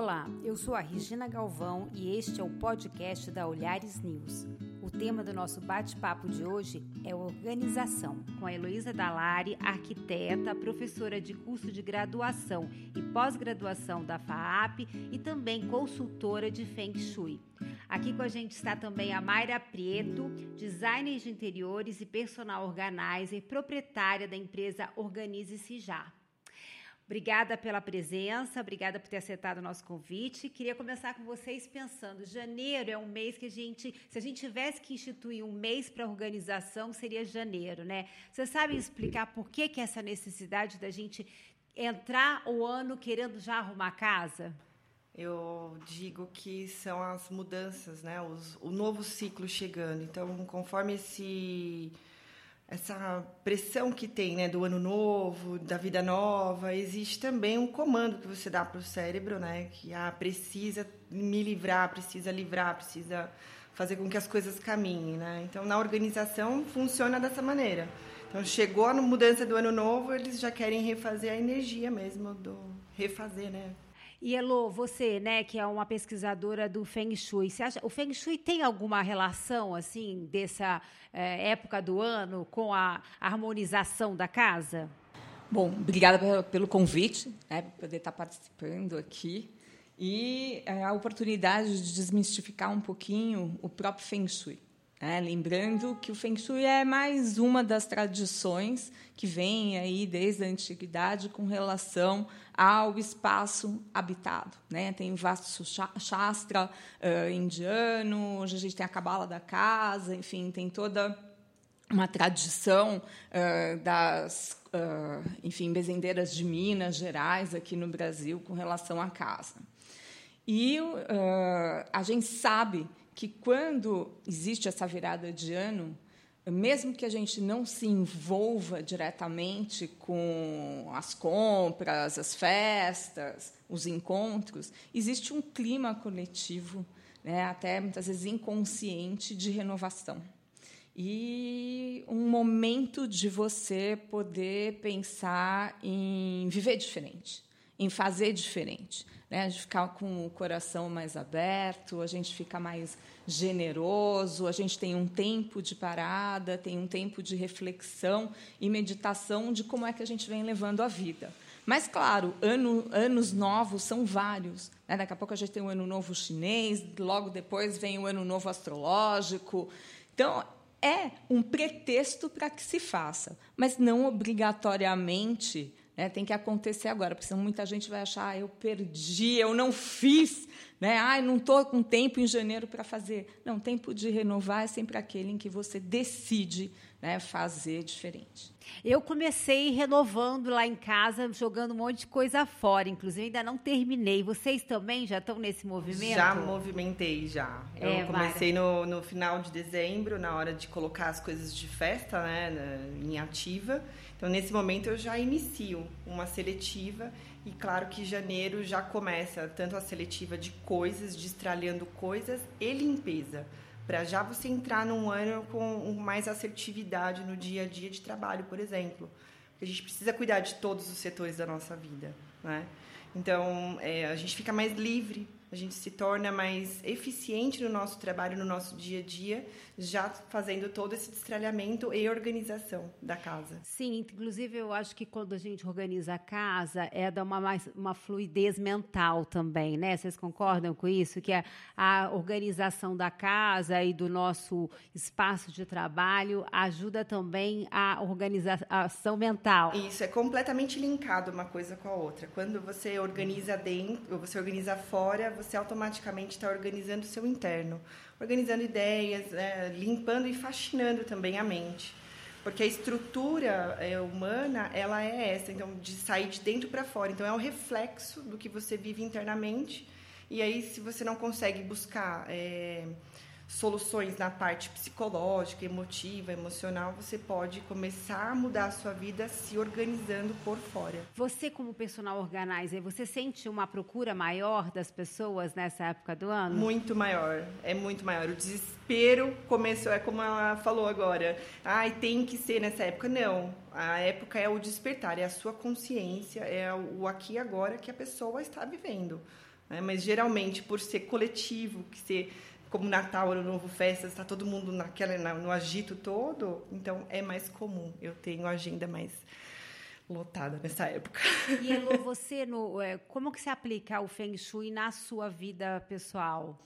Olá, eu sou a Regina Galvão e este é o podcast da Olhares News. O tema do nosso bate-papo de hoje é organização, com a Heloísa Dalari, arquiteta, professora de curso de graduação e pós-graduação da FAAP e também consultora de Feng Shui. Aqui com a gente está também a Mayra Prieto, designer de interiores e personal organizer, proprietária da empresa Organize-se Já. Obrigada pela presença, obrigada por ter aceitado o nosso convite. Queria começar com vocês pensando: janeiro é um mês que a gente, se a gente tivesse que instituir um mês para organização, seria janeiro, né? Vocês sabem explicar por que, que essa necessidade da gente entrar o ano querendo já arrumar casa? Eu digo que são as mudanças, né? Os, o novo ciclo chegando. Então, conforme esse essa pressão que tem né, do ano novo, da vida nova, existe também um comando que você dá para o cérebro, né, que ah, precisa me livrar, precisa livrar, precisa fazer com que as coisas caminhem. Né? Então, na organização, funciona dessa maneira. Então, chegou a mudança do ano novo, eles já querem refazer a energia mesmo, do refazer, né? E você, né, que é uma pesquisadora do Feng Shui, você acha o Feng Shui tem alguma relação assim dessa é, época do ano com a harmonização da casa? Bom, obrigada pelo convite, né, por poder estar participando aqui e é, a oportunidade de desmistificar um pouquinho o próprio Feng Shui. É, lembrando que o Feng Shui é mais uma das tradições que vem aí desde a antiguidade com relação ao espaço habitado. Né? Tem o Vastu Shastra uh, indiano, hoje a gente tem a Cabala da Casa, enfim, tem toda uma tradição uh, das uh, enfim, bezendeiras de Minas Gerais aqui no Brasil com relação à casa. E a gente sabe que quando existe essa virada de ano, mesmo que a gente não se envolva diretamente com as compras, as festas, os encontros, existe um clima coletivo, né, até muitas vezes inconsciente, de renovação. E um momento de você poder pensar em viver diferente, em fazer diferente né? a gente fica com o coração mais aberto, a gente fica mais generoso, a gente tem um tempo de parada, tem um tempo de reflexão e meditação de como é que a gente vem levando a vida. Mas, claro, ano, anos novos são vários. Né? Daqui a pouco a gente tem o Ano Novo Chinês, logo depois vem o Ano Novo Astrológico. Então, é um pretexto para que se faça, mas não obrigatoriamente né? Tem que acontecer agora, porque senão muita gente vai achar, ah, eu perdi, eu não fiz, né? Ah, não estou com tempo em janeiro para fazer. Não, tempo de renovar é sempre aquele em que você decide né, fazer diferente. Eu comecei renovando lá em casa, jogando um monte de coisa fora, inclusive ainda não terminei. Vocês também já estão nesse movimento? Já movimentei, já. É, Eu comecei no, no, final de dezembro, na hora de colocar as coisas de festa né, em ativa. Então, nesse momento, eu já inicio uma seletiva e, claro, que janeiro já começa tanto a seletiva de coisas, destralhando coisas e limpeza para já você entrar num ano com mais assertividade no dia a dia de trabalho, por exemplo. Porque a gente precisa cuidar de todos os setores da nossa vida, né? Então, é, a gente fica mais livre a gente se torna mais eficiente no nosso trabalho, no nosso dia a dia, já fazendo todo esse destralhamento e organização da casa. Sim, inclusive eu acho que quando a gente organiza a casa, é dar uma, mais, uma fluidez mental também, né? Vocês concordam com isso? Que é a organização da casa e do nosso espaço de trabalho ajuda também a organização mental. Isso, é completamente linkado uma coisa com a outra. Quando você organiza dentro, você organiza fora, você automaticamente está organizando o seu interno, organizando ideias, é, limpando e fascinando também a mente. Porque a estrutura é, humana, ela é essa, então, de sair de dentro para fora. Então, é um reflexo do que você vive internamente. E aí, se você não consegue buscar... É, soluções na parte psicológica, emotiva, emocional, você pode começar a mudar a sua vida se organizando por fora. Você como personal organizer, você sente uma procura maior das pessoas nessa época do ano? Muito maior, é muito maior. O desespero começou, é como ela falou agora, ai, tem que ser nessa época. Não, a época é o despertar, é a sua consciência, é o aqui e agora que a pessoa está vivendo. Né? Mas geralmente, por ser coletivo, que ser como Natal, Ano Novo, festas, está todo mundo naquela, no agito todo, então é mais comum. Eu tenho agenda mais lotada nessa época. E Elo, você no, é, como que se aplica o Feng Shui na sua vida pessoal?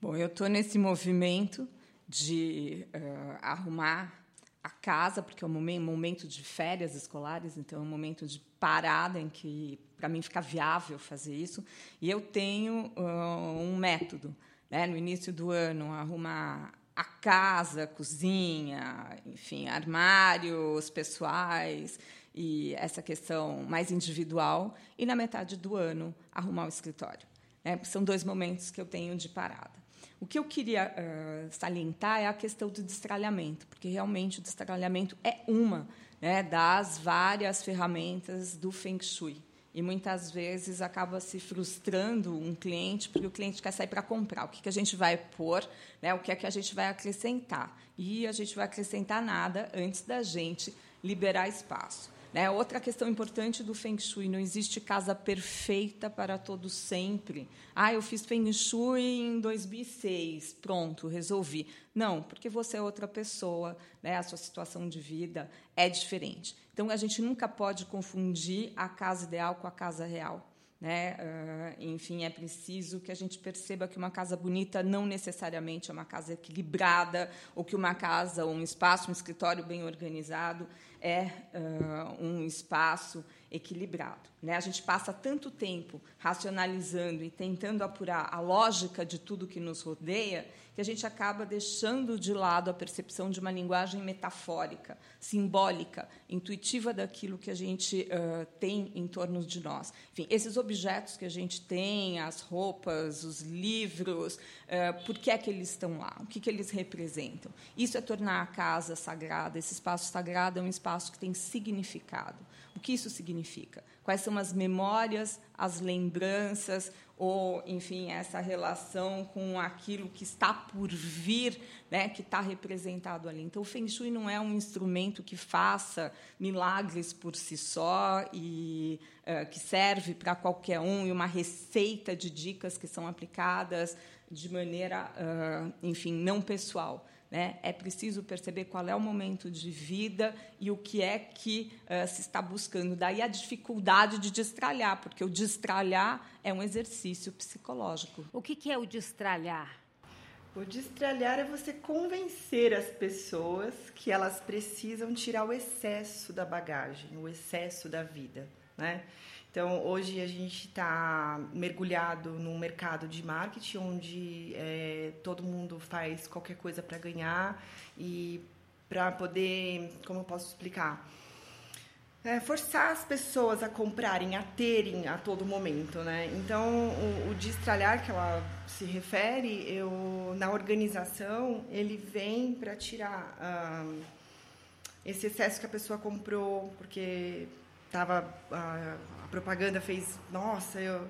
Bom, eu estou nesse movimento de uh, arrumar a casa, porque é um momento de férias escolares, então é um momento de parada em que, para mim, fica viável fazer isso. E eu tenho uh, um método. Né? No início do ano, arrumar a casa, a cozinha, enfim, armários pessoais e essa questão mais individual. E, na metade do ano, arrumar o escritório. Né? São dois momentos que eu tenho de parada. O que eu queria uh, salientar é a questão do destralhamento, porque realmente o destralhamento é uma né, das várias ferramentas do Feng Shui. E muitas vezes acaba se frustrando um cliente, porque o cliente quer sair para comprar. O que, que a gente vai pôr, né, o que é que a gente vai acrescentar. E a gente vai acrescentar nada antes da gente liberar espaço. Né? Outra questão importante do Feng Shui: não existe casa perfeita para todos sempre. Ah, eu fiz Feng Shui em 2006, pronto, resolvi. Não, porque você é outra pessoa, né? a sua situação de vida é diferente. Então, a gente nunca pode confundir a casa ideal com a casa real. Né? Uh, enfim, é preciso que a gente perceba que uma casa bonita não necessariamente é uma casa equilibrada, ou que uma casa, ou um espaço, um escritório bem organizado é uh, um espaço equilibrado. Né? A gente passa tanto tempo racionalizando e tentando apurar a lógica de tudo que nos rodeia que a gente acaba deixando de lado a percepção de uma linguagem metafórica, simbólica, intuitiva daquilo que a gente uh, tem em torno de nós. Enfim, esses objetos que a gente tem, as roupas, os livros, uh, por que é que eles estão lá? O que, que eles representam? Isso é tornar a casa sagrada. Esse espaço sagrado é um espaço que tem significado. O que isso significa? Quais são as memórias, as lembranças, ou, enfim, essa relação com aquilo que está por vir, né, que está representado ali. Então, o Feng Shui não é um instrumento que faça milagres por si só e uh, que serve para qualquer um, e uma receita de dicas que são aplicadas de maneira, uh, enfim, não pessoal. Né? É preciso perceber qual é o momento de vida e o que é que uh, se está buscando. Daí a dificuldade de destralhar, porque o destralhar é um exercício psicológico. O que, que é o destralhar? O destralhar é você convencer as pessoas que elas precisam tirar o excesso da bagagem, o excesso da vida. Né? Então, hoje a gente está mergulhado num mercado de marketing onde é, todo mundo faz qualquer coisa para ganhar e para poder, como eu posso explicar? É, forçar as pessoas a comprarem, a terem a todo momento, né? Então, o, o destralhar que ela se refere, eu na organização, ele vem para tirar ah, esse excesso que a pessoa comprou, porque tava a, a, propaganda fez, nossa, eu,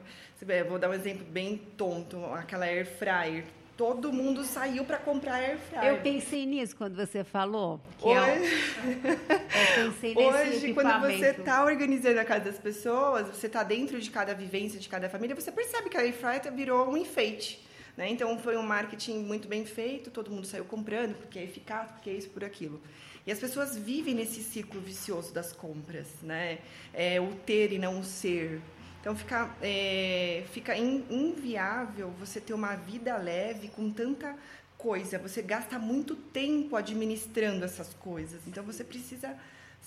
vou dar um exemplo bem tonto, aquela air fryer. Todo mundo saiu para comprar air fryer. Eu pensei nisso quando você falou. Que Hoje, é eu pensei nesse Hoje quando você está organizando a casa das pessoas, você está dentro de cada vivência de cada família, você percebe que a air fryer virou um enfeite. Né? Então foi um marketing muito bem feito, todo mundo saiu comprando porque é eficaz, porque é isso por aquilo. E as pessoas vivem nesse ciclo vicioso das compras, né? É, o ter e não o ser. Então fica, é, fica in, inviável você ter uma vida leve com tanta coisa. Você gasta muito tempo administrando essas coisas. Então você precisa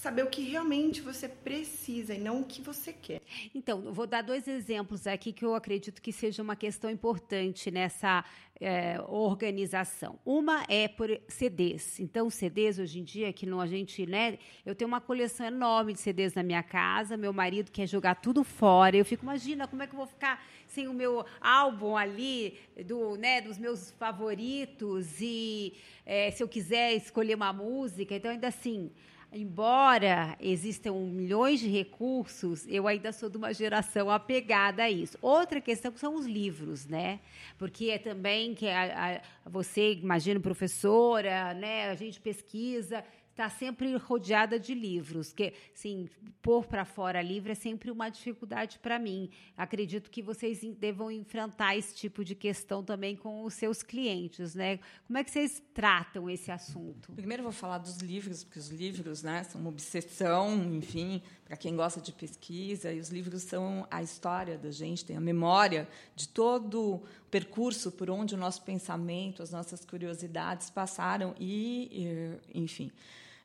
saber o que realmente você precisa e não o que você quer. Então, vou dar dois exemplos aqui que eu acredito que seja uma questão importante nessa é, organização. Uma é por CDs. Então, CDs hoje em dia, que não a gente, né? Eu tenho uma coleção enorme de CDs na minha casa. Meu marido quer jogar tudo fora. Eu fico, imagina como é que eu vou ficar sem o meu álbum ali do, né, dos meus favoritos e é, se eu quiser escolher uma música. Então, ainda assim embora existam milhões de recursos, eu ainda sou de uma geração apegada a isso. Outra questão são os livros, né? Porque é também que a, a, você, imagina, professora, né? A gente pesquisa, está sempre rodeada de livros, que, sim, pôr para fora livro é sempre uma dificuldade para mim. Acredito que vocês devam enfrentar esse tipo de questão também com os seus clientes, né? Como é que vocês tratam esse assunto? Primeiro vou falar dos livros, porque os livros, né, são uma obsessão, enfim, para quem gosta de pesquisa, e os livros são a história da gente, tem a memória de todo o percurso por onde o nosso pensamento, as nossas curiosidades passaram e, enfim,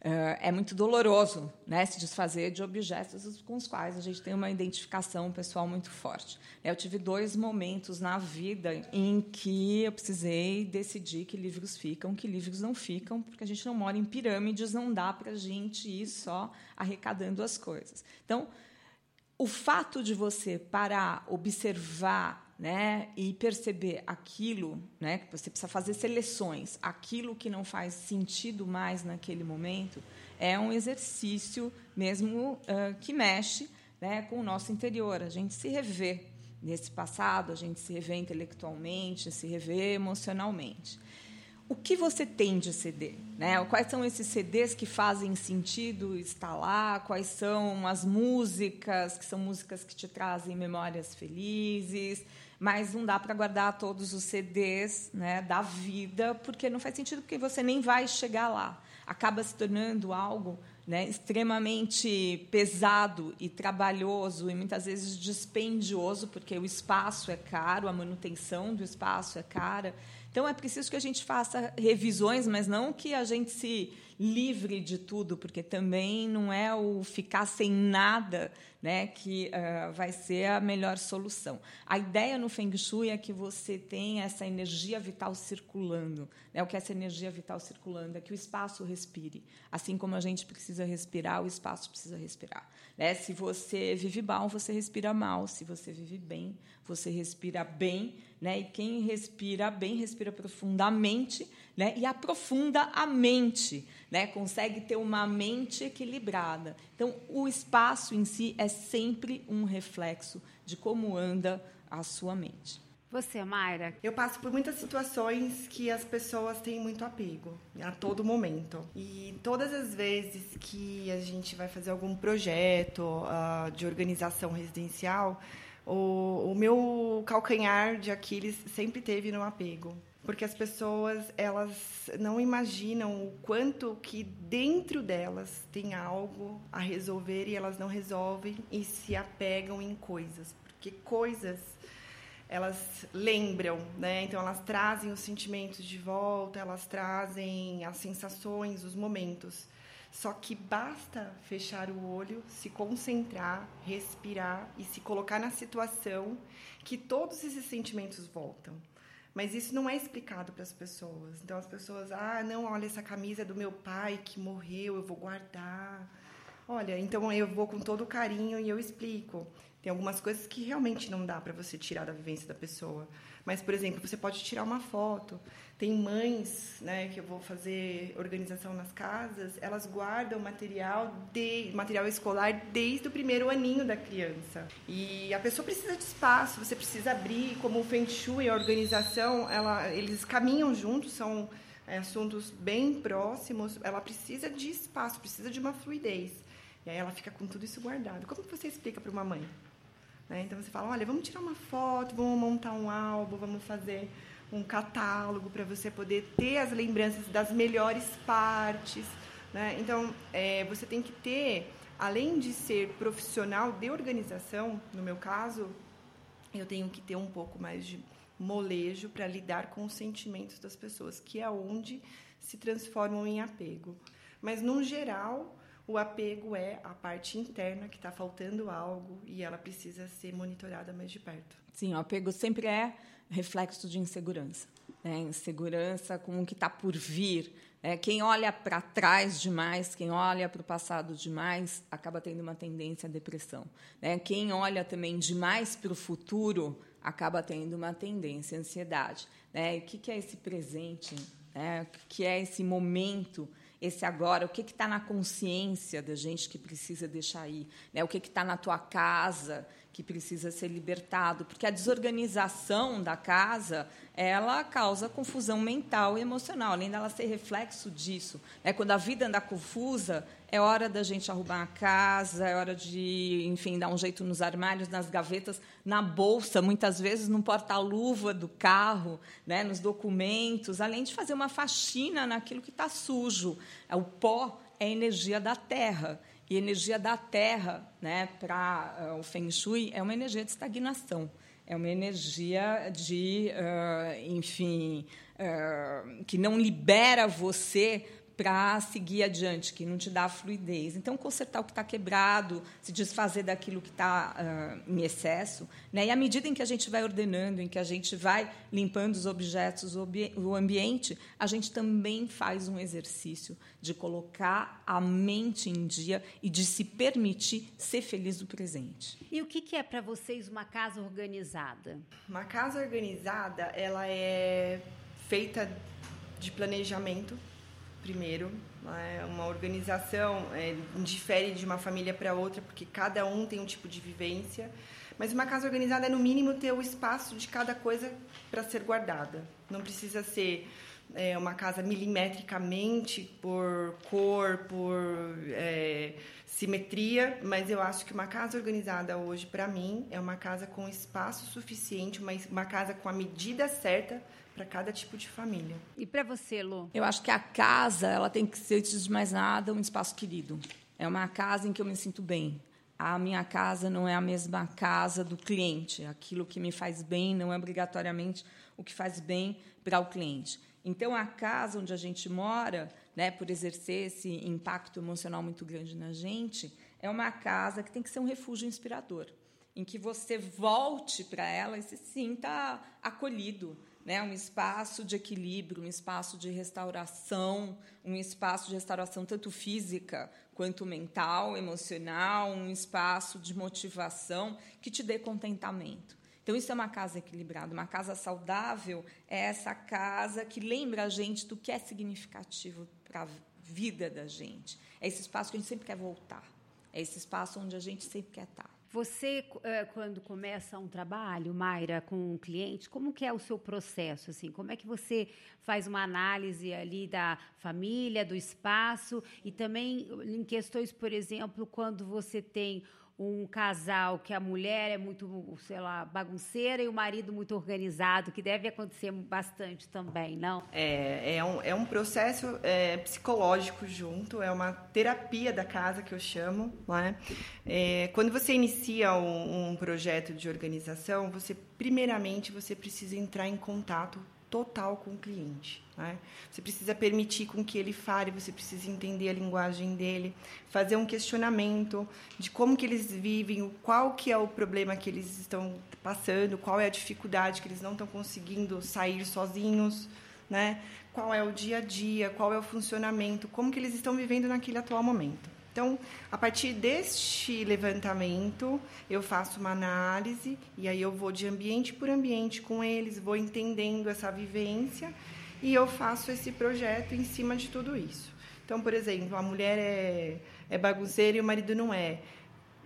é, é muito doloroso né, se desfazer de objetos com os quais a gente tem uma identificação pessoal muito forte. Eu tive dois momentos na vida em que eu precisei decidir que livros ficam, que livros não ficam, porque a gente não mora em pirâmides, não dá para a gente ir só arrecadando as coisas. Então, o fato de você parar, observar né, e perceber aquilo, né, que você precisa fazer seleções, aquilo que não faz sentido mais naquele momento, é um exercício mesmo uh, que mexe né, com o nosso interior. A gente se revê nesse passado, a gente se revê intelectualmente, se revê emocionalmente. O que você tem de CD? Né? Quais são esses CDs que fazem sentido estar lá? Quais são as músicas, que são músicas que te trazem memórias felizes? Mas não dá para guardar todos os CDs né, da vida, porque não faz sentido, porque você nem vai chegar lá. Acaba se tornando algo né, extremamente pesado e trabalhoso e muitas vezes dispendioso, porque o espaço é caro, a manutenção do espaço é cara. Então é preciso que a gente faça revisões, mas não que a gente se livre de tudo, porque também não é o ficar sem nada né, que uh, vai ser a melhor solução. A ideia no Feng Shui é que você tenha essa energia vital circulando. Né? O que é essa energia vital circulando? É que o espaço respire. Assim como a gente precisa respirar, o espaço precisa respirar. Né? Se você vive mal, você respira mal. Se você vive bem, você respira bem. Né? E quem respira bem, respira profundamente né? e aprofunda a mente, né? consegue ter uma mente equilibrada. Então, o espaço em si é sempre um reflexo de como anda a sua mente. Você, Mayra? Eu passo por muitas situações que as pessoas têm muito apego a todo momento. E todas as vezes que a gente vai fazer algum projeto uh, de organização residencial, o, o meu calcanhar de Aquiles sempre teve no apego porque as pessoas elas não imaginam o quanto que dentro delas tem algo a resolver e elas não resolvem e se apegam em coisas, porque coisas elas lembram, né? Então elas trazem os sentimentos de volta, elas trazem as sensações, os momentos. Só que basta fechar o olho, se concentrar, respirar e se colocar na situação que todos esses sentimentos voltam. Mas isso não é explicado para as pessoas. Então as pessoas, ah, não, olha essa camisa é do meu pai que morreu, eu vou guardar. Olha, então eu vou com todo carinho e eu explico. Tem algumas coisas que realmente não dá para você tirar da vivência da pessoa. Mas, por exemplo, você pode tirar uma foto. Tem mães, né, que eu vou fazer organização nas casas, elas guardam material de material escolar desde o primeiro aninho da criança. E a pessoa precisa de espaço, você precisa abrir, como o Feng Shui, a organização, ela, eles caminham juntos, são é, assuntos bem próximos, ela precisa de espaço, precisa de uma fluidez. E aí ela fica com tudo isso guardado. Como você explica para uma mãe? Né? Então você fala, olha, vamos tirar uma foto, vamos montar um álbum, vamos fazer um catálogo para você poder ter as lembranças das melhores partes. Né? Então é, você tem que ter, além de ser profissional de organização, no meu caso, eu tenho que ter um pouco mais de molejo para lidar com os sentimentos das pessoas, que é onde se transformam em apego. Mas, no geral, o apego é a parte interna que está faltando algo e ela precisa ser monitorada mais de perto. Sim, o apego sempre é reflexo de insegurança. Né? Insegurança com o que está por vir. Né? Quem olha para trás demais, quem olha para o passado demais, acaba tendo uma tendência à depressão. Né? Quem olha também demais para o futuro, acaba tendo uma tendência à ansiedade. Né? O que é esse presente? Né? O que é esse momento esse agora, o que está na consciência da gente que precisa deixar aí, né? o que está na tua casa que precisa ser libertado, porque a desorganização da casa ela causa confusão mental e emocional, além dela ser reflexo disso. Né? Quando a vida anda confusa, é hora da gente arrumar a casa, é hora de, enfim, dar um jeito nos armários, nas gavetas, na bolsa, muitas vezes no porta-luva do carro, né? nos documentos, além de fazer uma faxina naquilo que está sujo. O pó é energia da terra. E energia da terra, né, para uh, o Feng Shui, é uma energia de estagnação. É uma energia de, uh, enfim, uh, que não libera você para seguir adiante, que não te dá fluidez. Então, consertar o que está quebrado, se desfazer daquilo que está uh, em excesso. Né? E à medida em que a gente vai ordenando, em que a gente vai limpando os objetos, o ambiente, a gente também faz um exercício de colocar a mente em dia e de se permitir ser feliz no presente. E o que é para vocês uma casa organizada? Uma casa organizada, ela é feita de planejamento primeiro. Né? Uma organização é, difere de uma família para outra, porque cada um tem um tipo de vivência. Mas uma casa organizada é, no mínimo, ter o espaço de cada coisa para ser guardada. Não precisa ser é, uma casa milimetricamente por cor, por é, simetria, mas eu acho que uma casa organizada hoje, para mim, é uma casa com espaço suficiente, uma, uma casa com a medida certa para cada tipo de família. E para você, Lu? Eu acho que a casa, ela tem que ser, antes de mais nada, um espaço querido. É uma casa em que eu me sinto bem. A minha casa não é a mesma casa do cliente. Aquilo que me faz bem não é obrigatoriamente o que faz bem para o cliente. Então, a casa onde a gente mora, né, por exercer esse impacto emocional muito grande na gente, é uma casa que tem que ser um refúgio inspirador, em que você volte para ela e se sinta acolhido, né, um espaço de equilíbrio, um espaço de restauração, um espaço de restauração tanto física quanto mental, emocional, um espaço de motivação que te dê contentamento. Então, isso é uma casa equilibrada. Uma casa saudável é essa casa que lembra a gente do que é significativo para a vida da gente. É esse espaço que a gente sempre quer voltar. É esse espaço onde a gente sempre quer estar. Você, eh, quando começa um trabalho, Mayra, com um cliente, como que é o seu processo? Assim, como é que você faz uma análise ali da família, do espaço e também em questões, por exemplo, quando você tem um casal que a mulher é muito, sei lá, bagunceira e o marido muito organizado, que deve acontecer bastante também, não? É, é, um, é um processo é, psicológico junto, é uma terapia da casa que eu chamo. Né? É, quando você inicia um, um projeto de organização, você primeiramente você precisa entrar em contato total com o cliente. Né? Você precisa permitir com que ele fale, você precisa entender a linguagem dele, fazer um questionamento de como que eles vivem, qual que é o problema que eles estão passando, qual é a dificuldade que eles não estão conseguindo sair sozinhos, né? qual é o dia a dia, qual é o funcionamento, como que eles estão vivendo naquele atual momento. Então, a partir deste levantamento, eu faço uma análise e aí eu vou de ambiente por ambiente com eles, vou entendendo essa vivência e eu faço esse projeto em cima de tudo isso. Então, por exemplo, a mulher é, é bagunceira e o marido não é.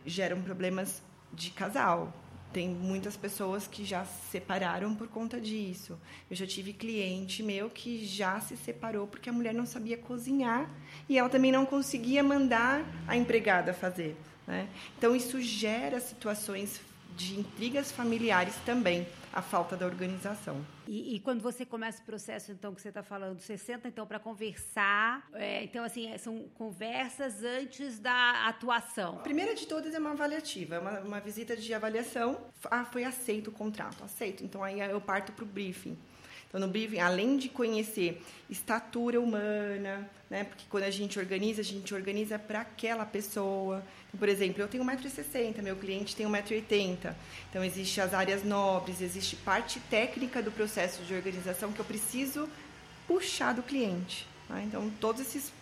Geram problemas de casal, tem muitas pessoas que já se separaram por conta disso. Eu já tive cliente meu que já se separou porque a mulher não sabia cozinhar e ela também não conseguia mandar a empregada fazer. Né? Então, isso gera situações de intrigas familiares também a falta da organização. E, e, quando você começa o processo, então, que você está falando, você senta, então, para conversar. É, então, assim, é, são conversas antes da atuação. A primeira de todas é uma avaliativa, é uma, uma visita de avaliação. Ah, foi aceito o contrato, aceito. Então, aí eu parto para o briefing. Então, no briefing, além de conhecer estatura humana, né? Porque quando a gente organiza, a gente organiza para aquela pessoa. Por exemplo, eu tenho 1,60m, meu cliente tem 1,80m. Então, existe as áreas nobres, existe parte técnica do processo de organização que eu preciso puxar do cliente. Tá? Então, todos esses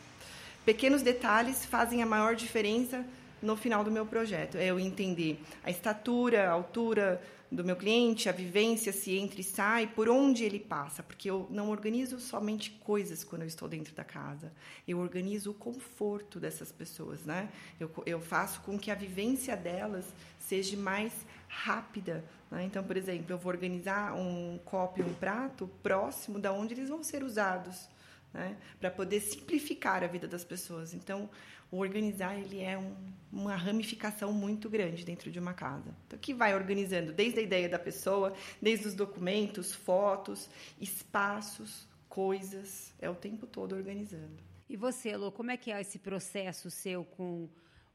pequenos detalhes fazem a maior diferença no final do meu projeto. É eu entender a estatura, a altura, do meu cliente, a vivência, se entra e sai, por onde ele passa, porque eu não organizo somente coisas quando eu estou dentro da casa, eu organizo o conforto dessas pessoas, né? Eu, eu faço com que a vivência delas seja mais rápida. Né? Então, por exemplo, eu vou organizar um copo e um prato próximo da onde eles vão ser usados, né? para poder simplificar a vida das pessoas. Então, o organizar ele é um, uma ramificação muito grande dentro de uma casa. Então, que vai organizando desde a ideia da pessoa, desde os documentos, fotos, espaços, coisas, é o tempo todo organizando. E você, Lu, como é que é esse processo seu com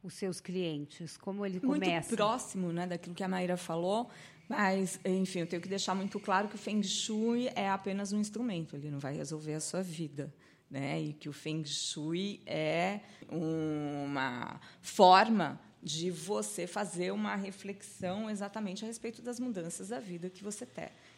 os seus clientes? Como ele começa? Muito próximo, né, daquilo que a Maíra falou. Mas, enfim, eu tenho que deixar muito claro que o Feng Shui é apenas um instrumento, ele não vai resolver a sua vida né? E que o Feng Shui é uma forma de você fazer uma reflexão exatamente a respeito das mudanças da vida que você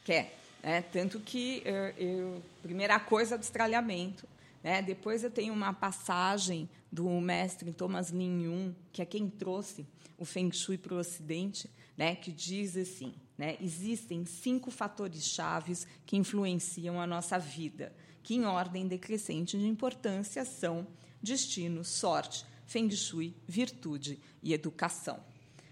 quer. Né? Tanto que, eu, eu, primeira coisa, destralhamento. Né? Depois eu tenho uma passagem do mestre Thomas Lin Yun, que é quem trouxe o Feng Shui para o Ocidente, né? que diz assim, né? existem cinco fatores chaves que influenciam a nossa vida que, em ordem decrescente de importância, são destino, sorte, feng shui, virtude e educação.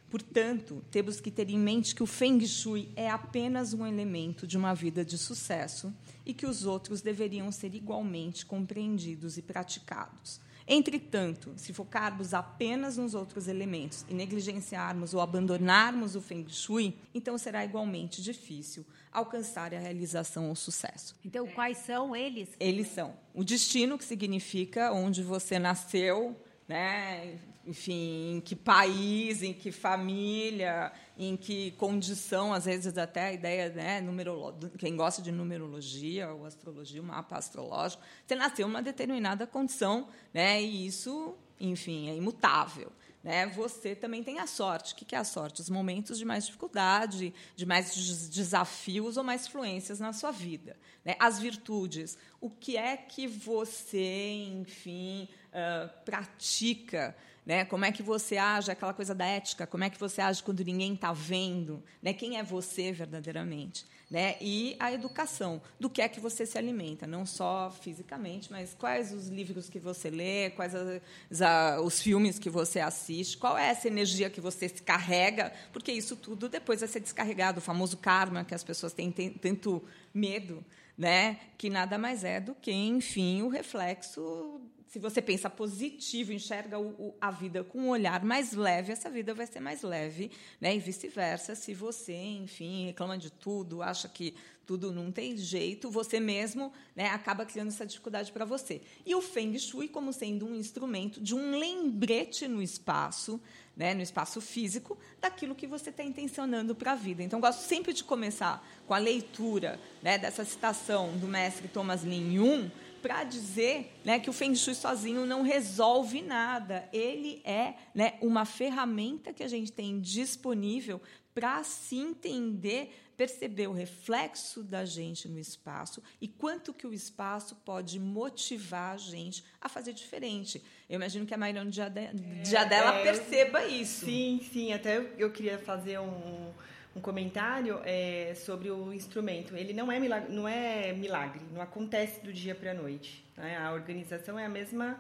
Portanto, temos que ter em mente que o Feng Shui é apenas um elemento de uma vida de sucesso e que os outros deveriam ser igualmente compreendidos e praticados. Entretanto, se focarmos apenas nos outros elementos e negligenciarmos ou abandonarmos o Feng Shui, então será igualmente difícil alcançar a realização ou sucesso. Então, quais são eles? Eles são o destino, que significa onde você nasceu, né? Enfim, em que país, em que família, em que condição, às vezes até a ideia, né, numerolo... quem gosta de numerologia ou astrologia, o mapa astrológico, você nasceu em uma determinada condição, né, e isso, enfim, é imutável. Né? Você também tem a sorte. O que é a sorte? Os momentos de mais dificuldade, de mais desafios ou mais fluências na sua vida. Né? As virtudes. O que é que você, enfim, uh, pratica né? Como é que você age, aquela coisa da ética, como é que você age quando ninguém está vendo, né? Quem é você verdadeiramente, né? E a educação, do que é que você se alimenta, não só fisicamente, mas quais os livros que você lê, quais as, a, os filmes que você assiste, qual é essa energia que você se carrega, porque isso tudo depois vai ser descarregado, o famoso karma que as pessoas têm, têm tanto medo, né? Que nada mais é do que, enfim, o reflexo se você pensa positivo, enxerga o, o, a vida com um olhar mais leve, essa vida vai ser mais leve, né? E vice-versa, se você, enfim, reclama de tudo, acha que tudo não tem jeito, você mesmo né, acaba criando essa dificuldade para você. E o Feng Shui como sendo um instrumento de um lembrete no espaço, né, no espaço físico, daquilo que você está intencionando para a vida. Então, gosto sempre de começar com a leitura né, dessa citação do mestre Thomas Lin para dizer né, que o Feng Shui sozinho não resolve nada. Ele é né, uma ferramenta que a gente tem disponível para se entender, perceber o reflexo da gente no espaço e quanto que o espaço pode motivar a gente a fazer diferente. Eu imagino que a Mairone já, de, já dela é, perceba isso. Sim, sim. Até eu queria fazer um um comentário é, sobre o instrumento. Ele não é milagre, não é milagre, não acontece do dia para a noite. Né? A organização é a mesma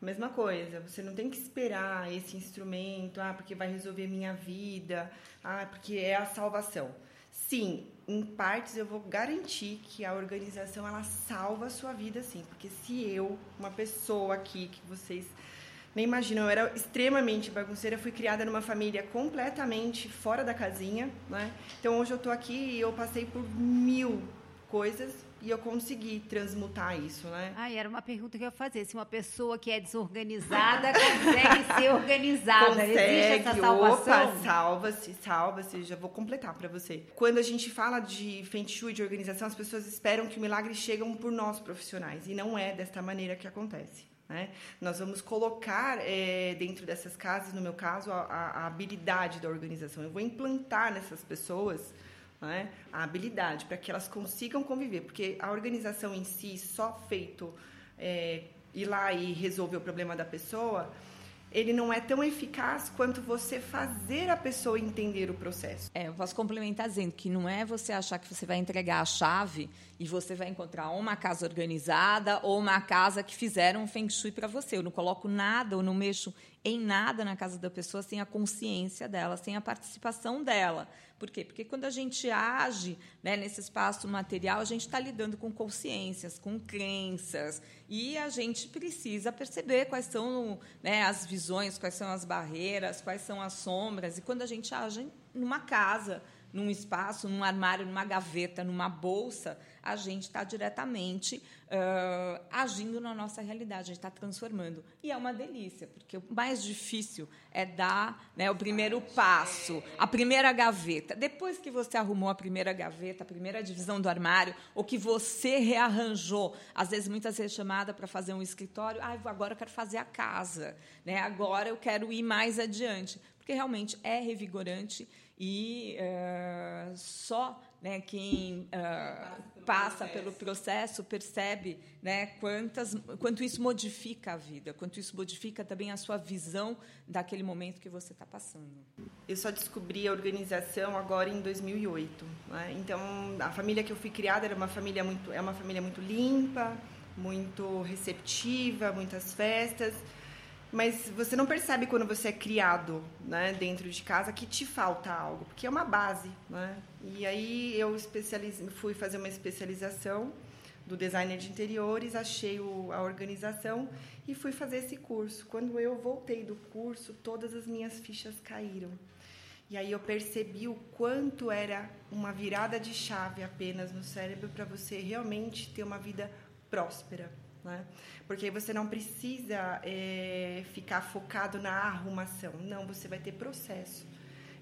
mesma coisa. Você não tem que esperar esse instrumento, ah, porque vai resolver minha vida, ah, porque é a salvação. Sim, em partes eu vou garantir que a organização ela salva a sua vida, sim, porque se eu, uma pessoa aqui que vocês nem imaginam, eu era extremamente bagunceira, fui criada numa família completamente fora da casinha, né? Então hoje eu tô aqui e eu passei por mil coisas e eu consegui transmutar isso, né? Ah, era uma pergunta que eu ia fazer. Se uma pessoa que é desorganizada consegue ser organizada, consegue, existe essa salvação? Opa, salva-se, salva-se. Já vou completar para você. Quando a gente fala de Feng Shui, de organização, as pessoas esperam que o milagre chegue por nós profissionais. E não é desta maneira que acontece. Né? Nós vamos colocar é, dentro dessas casas, no meu caso, a, a, habilidade da organização. Eu vou implantar nessas pessoas né, a habilidade para que elas consigam conviver, porque a organização em si, só feito é, ir lá e resolver o problema da pessoa, ele não é tão eficaz quanto você fazer a pessoa entender o processo. É, eu posso complementar dizendo que não é você achar que você vai entregar a chave e você vai encontrar uma casa organizada ou uma casa que fizeram um feng shui para você. Eu não coloco nada, eu não mexo em nada na casa da pessoa sem a consciência dela, sem a participação dela. Por quê? Porque quando a gente age né, nesse espaço material, a gente está lidando com consciências, com crenças, e a gente precisa perceber quais são né, as visões, quais são as barreiras, quais são as sombras. E quando a gente age numa casa, num espaço, num armário, numa gaveta, numa bolsa, a gente está diretamente uh, agindo na nossa realidade, a gente está transformando. E é uma delícia, porque o mais difícil é dar né, o primeiro passo, a primeira gaveta. Depois que você arrumou a primeira gaveta, a primeira divisão do armário, ou que você rearranjou, às vezes, muitas vezes chamada para fazer um escritório, ah, agora eu quero fazer a casa, né? agora eu quero ir mais adiante, porque realmente é revigorante e uh, só né, quem uh, passa pelo processo percebe né, quantas, quanto isso modifica a vida, quanto isso modifica também a sua visão daquele momento que você está passando. Eu só descobri a organização agora em 2008. Né? Então, a família que eu fui criada era uma família muito, é uma família muito limpa, muito receptiva, muitas festas. Mas você não percebe quando você é criado né, dentro de casa que te falta algo, porque é uma base. Né? E aí eu fui fazer uma especialização do designer de interiores, achei o, a organização e fui fazer esse curso. Quando eu voltei do curso, todas as minhas fichas caíram. E aí eu percebi o quanto era uma virada de chave apenas no cérebro para você realmente ter uma vida próspera. Né? Porque você não precisa é, ficar focado na arrumação. Não, você vai ter processo.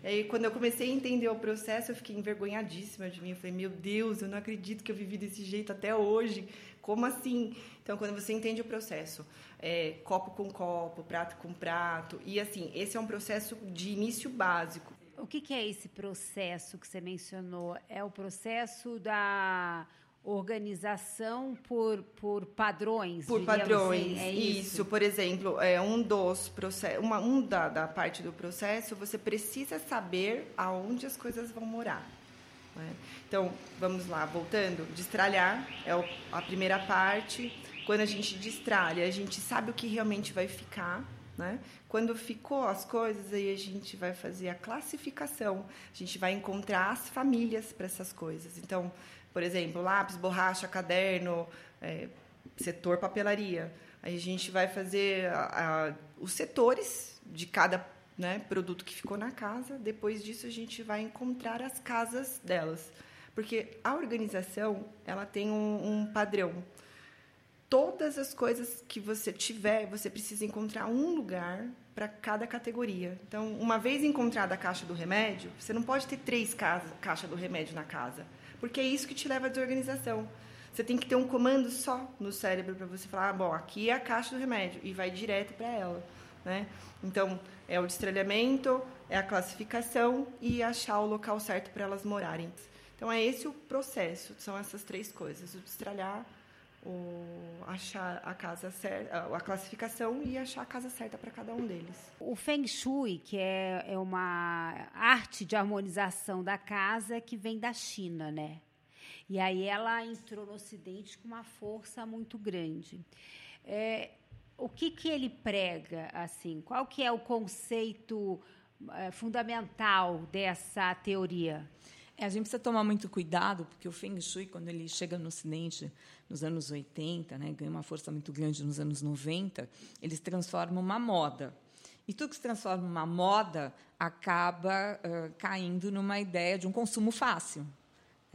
E aí, quando eu comecei a entender o processo, eu fiquei envergonhadíssima de mim. Eu falei, meu Deus, eu não acredito que eu vivi desse jeito até hoje. Como assim? Então, quando você entende o processo, é, copo com copo, prato com prato, e assim, esse é um processo de início básico. O que, que é esse processo que você mencionou? É o processo da organização por, por padrões. Por padrões, assim, é isso? isso. Por exemplo, é um dos processos, uma um da, da parte do processo, você precisa saber aonde as coisas vão morar. Né? Então, vamos lá, voltando, destralhar é a primeira parte. Quando a gente destralha, a gente sabe o que realmente vai ficar. Né? Quando ficou as coisas, aí a gente vai fazer a classificação, a gente vai encontrar as famílias para essas coisas. Então, por exemplo, lápis, borracha, caderno, é, setor papelaria. Aí a gente vai fazer a, a, os setores de cada né, produto que ficou na casa. Depois disso, a gente vai encontrar as casas delas. Porque a organização ela tem um, um padrão. Todas as coisas que você tiver, você precisa encontrar um lugar para cada categoria. Então, uma vez encontrada a caixa do remédio, você não pode ter três caixas do remédio na casa porque é isso que te leva à desorganização. Você tem que ter um comando só no cérebro para você falar, ah, bom, aqui é a caixa do remédio e vai direto para ela, né? Então, é o destralhamento, é a classificação e achar o local certo para elas morarem. Então, é esse o processo, são essas três coisas: o destralhar, o achar a casa certa, a classificação e achar a casa certa para cada um deles. O Feng Shui, que é, é uma arte de harmonização da casa que vem da China, né? E aí ela entrou no Ocidente com uma força muito grande. É, o que, que ele prega, assim? Qual que é o conceito é, fundamental dessa teoria? É, a gente precisa tomar muito cuidado, porque o Feng Shui, quando ele chega no Ocidente, nos anos 80, né, ganha uma força muito grande nos anos 90, ele se transforma uma moda. E tudo que se transforma uma moda acaba uh, caindo numa ideia de um consumo fácil.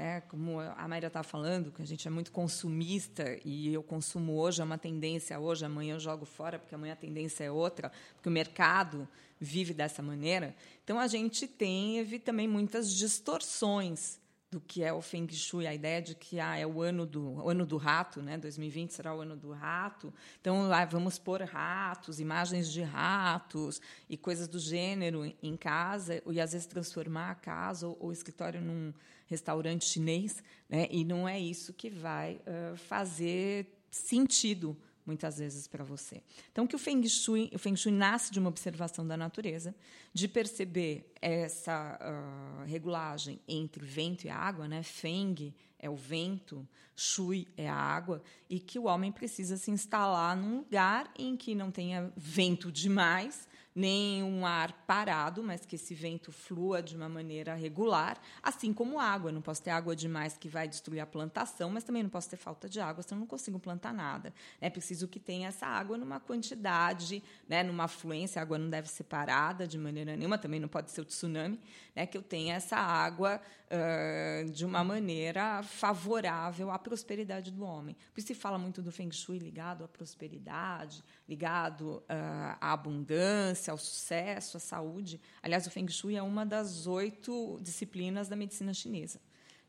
É, como a Maria estava falando, que a gente é muito consumista e eu consumo hoje, é uma tendência hoje, amanhã eu jogo fora, porque amanhã a tendência é outra, porque o mercado vive dessa maneira. Então, a gente teve também muitas distorções do que é o Feng Shui, a ideia de que ah, é o ano do, o ano do rato, né? 2020 será o ano do rato. Então, lá vamos pôr ratos, imagens de ratos e coisas do gênero em casa, e às vezes transformar a casa ou o escritório num restaurante chinês, né? E não é isso que vai uh, fazer sentido muitas vezes para você. Então, que o Feng Shui, o Feng Shui nasce de uma observação da natureza, de perceber essa uh, regulagem entre vento e água, né? Feng é o vento, Shui é a água, e que o homem precisa se instalar num lugar em que não tenha vento demais nem um ar parado, mas que esse vento flua de uma maneira regular, assim como água. não posso ter água demais que vai destruir a plantação, mas também não posso ter falta de água, senão não consigo plantar nada. É preciso que tenha essa água numa quantidade, né, numa fluência, a água não deve ser parada de maneira nenhuma, também não pode ser o tsunami, né, que eu tenha essa água de uma maneira favorável à prosperidade do homem. Por isso se fala muito do Feng Shui ligado à prosperidade, ligado uh, à abundância, ao sucesso, à saúde. Aliás, o Feng Shui é uma das oito disciplinas da medicina chinesa.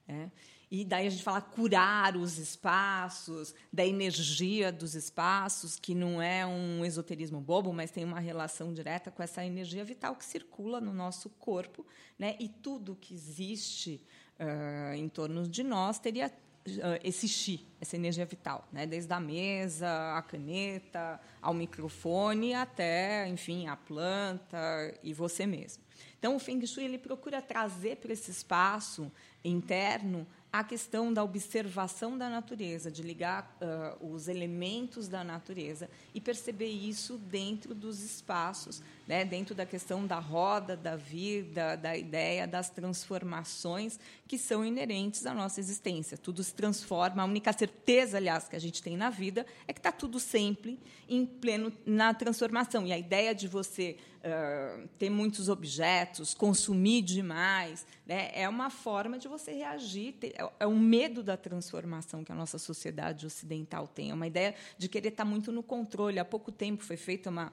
Né? E daí a gente fala curar os espaços, da energia dos espaços, que não é um esoterismo bobo, mas tem uma relação direta com essa energia vital que circula no nosso corpo, né? E tudo que existe uh, em torno de nós teria uh, esse chi, essa energia vital, né? Desde a mesa, a caneta, ao microfone, até, enfim, a planta e você mesmo. Então, o Feng Shui ele procura trazer para esse espaço interno a questão da observação da natureza, de ligar uh, os elementos da natureza e perceber isso dentro dos espaços, né, dentro da questão da roda, da vida, da ideia, das transformações que são inerentes à nossa existência. Tudo se transforma. A única certeza, aliás, que a gente tem na vida é que está tudo sempre em pleno na transformação. E a ideia de você uh, ter muitos objetos, consumir demais, né, é uma forma de você reagir. Ter, é, é um medo da transformação que a nossa sociedade ocidental tem. É uma ideia de querer estar muito no controle. Há pouco tempo foi feita uma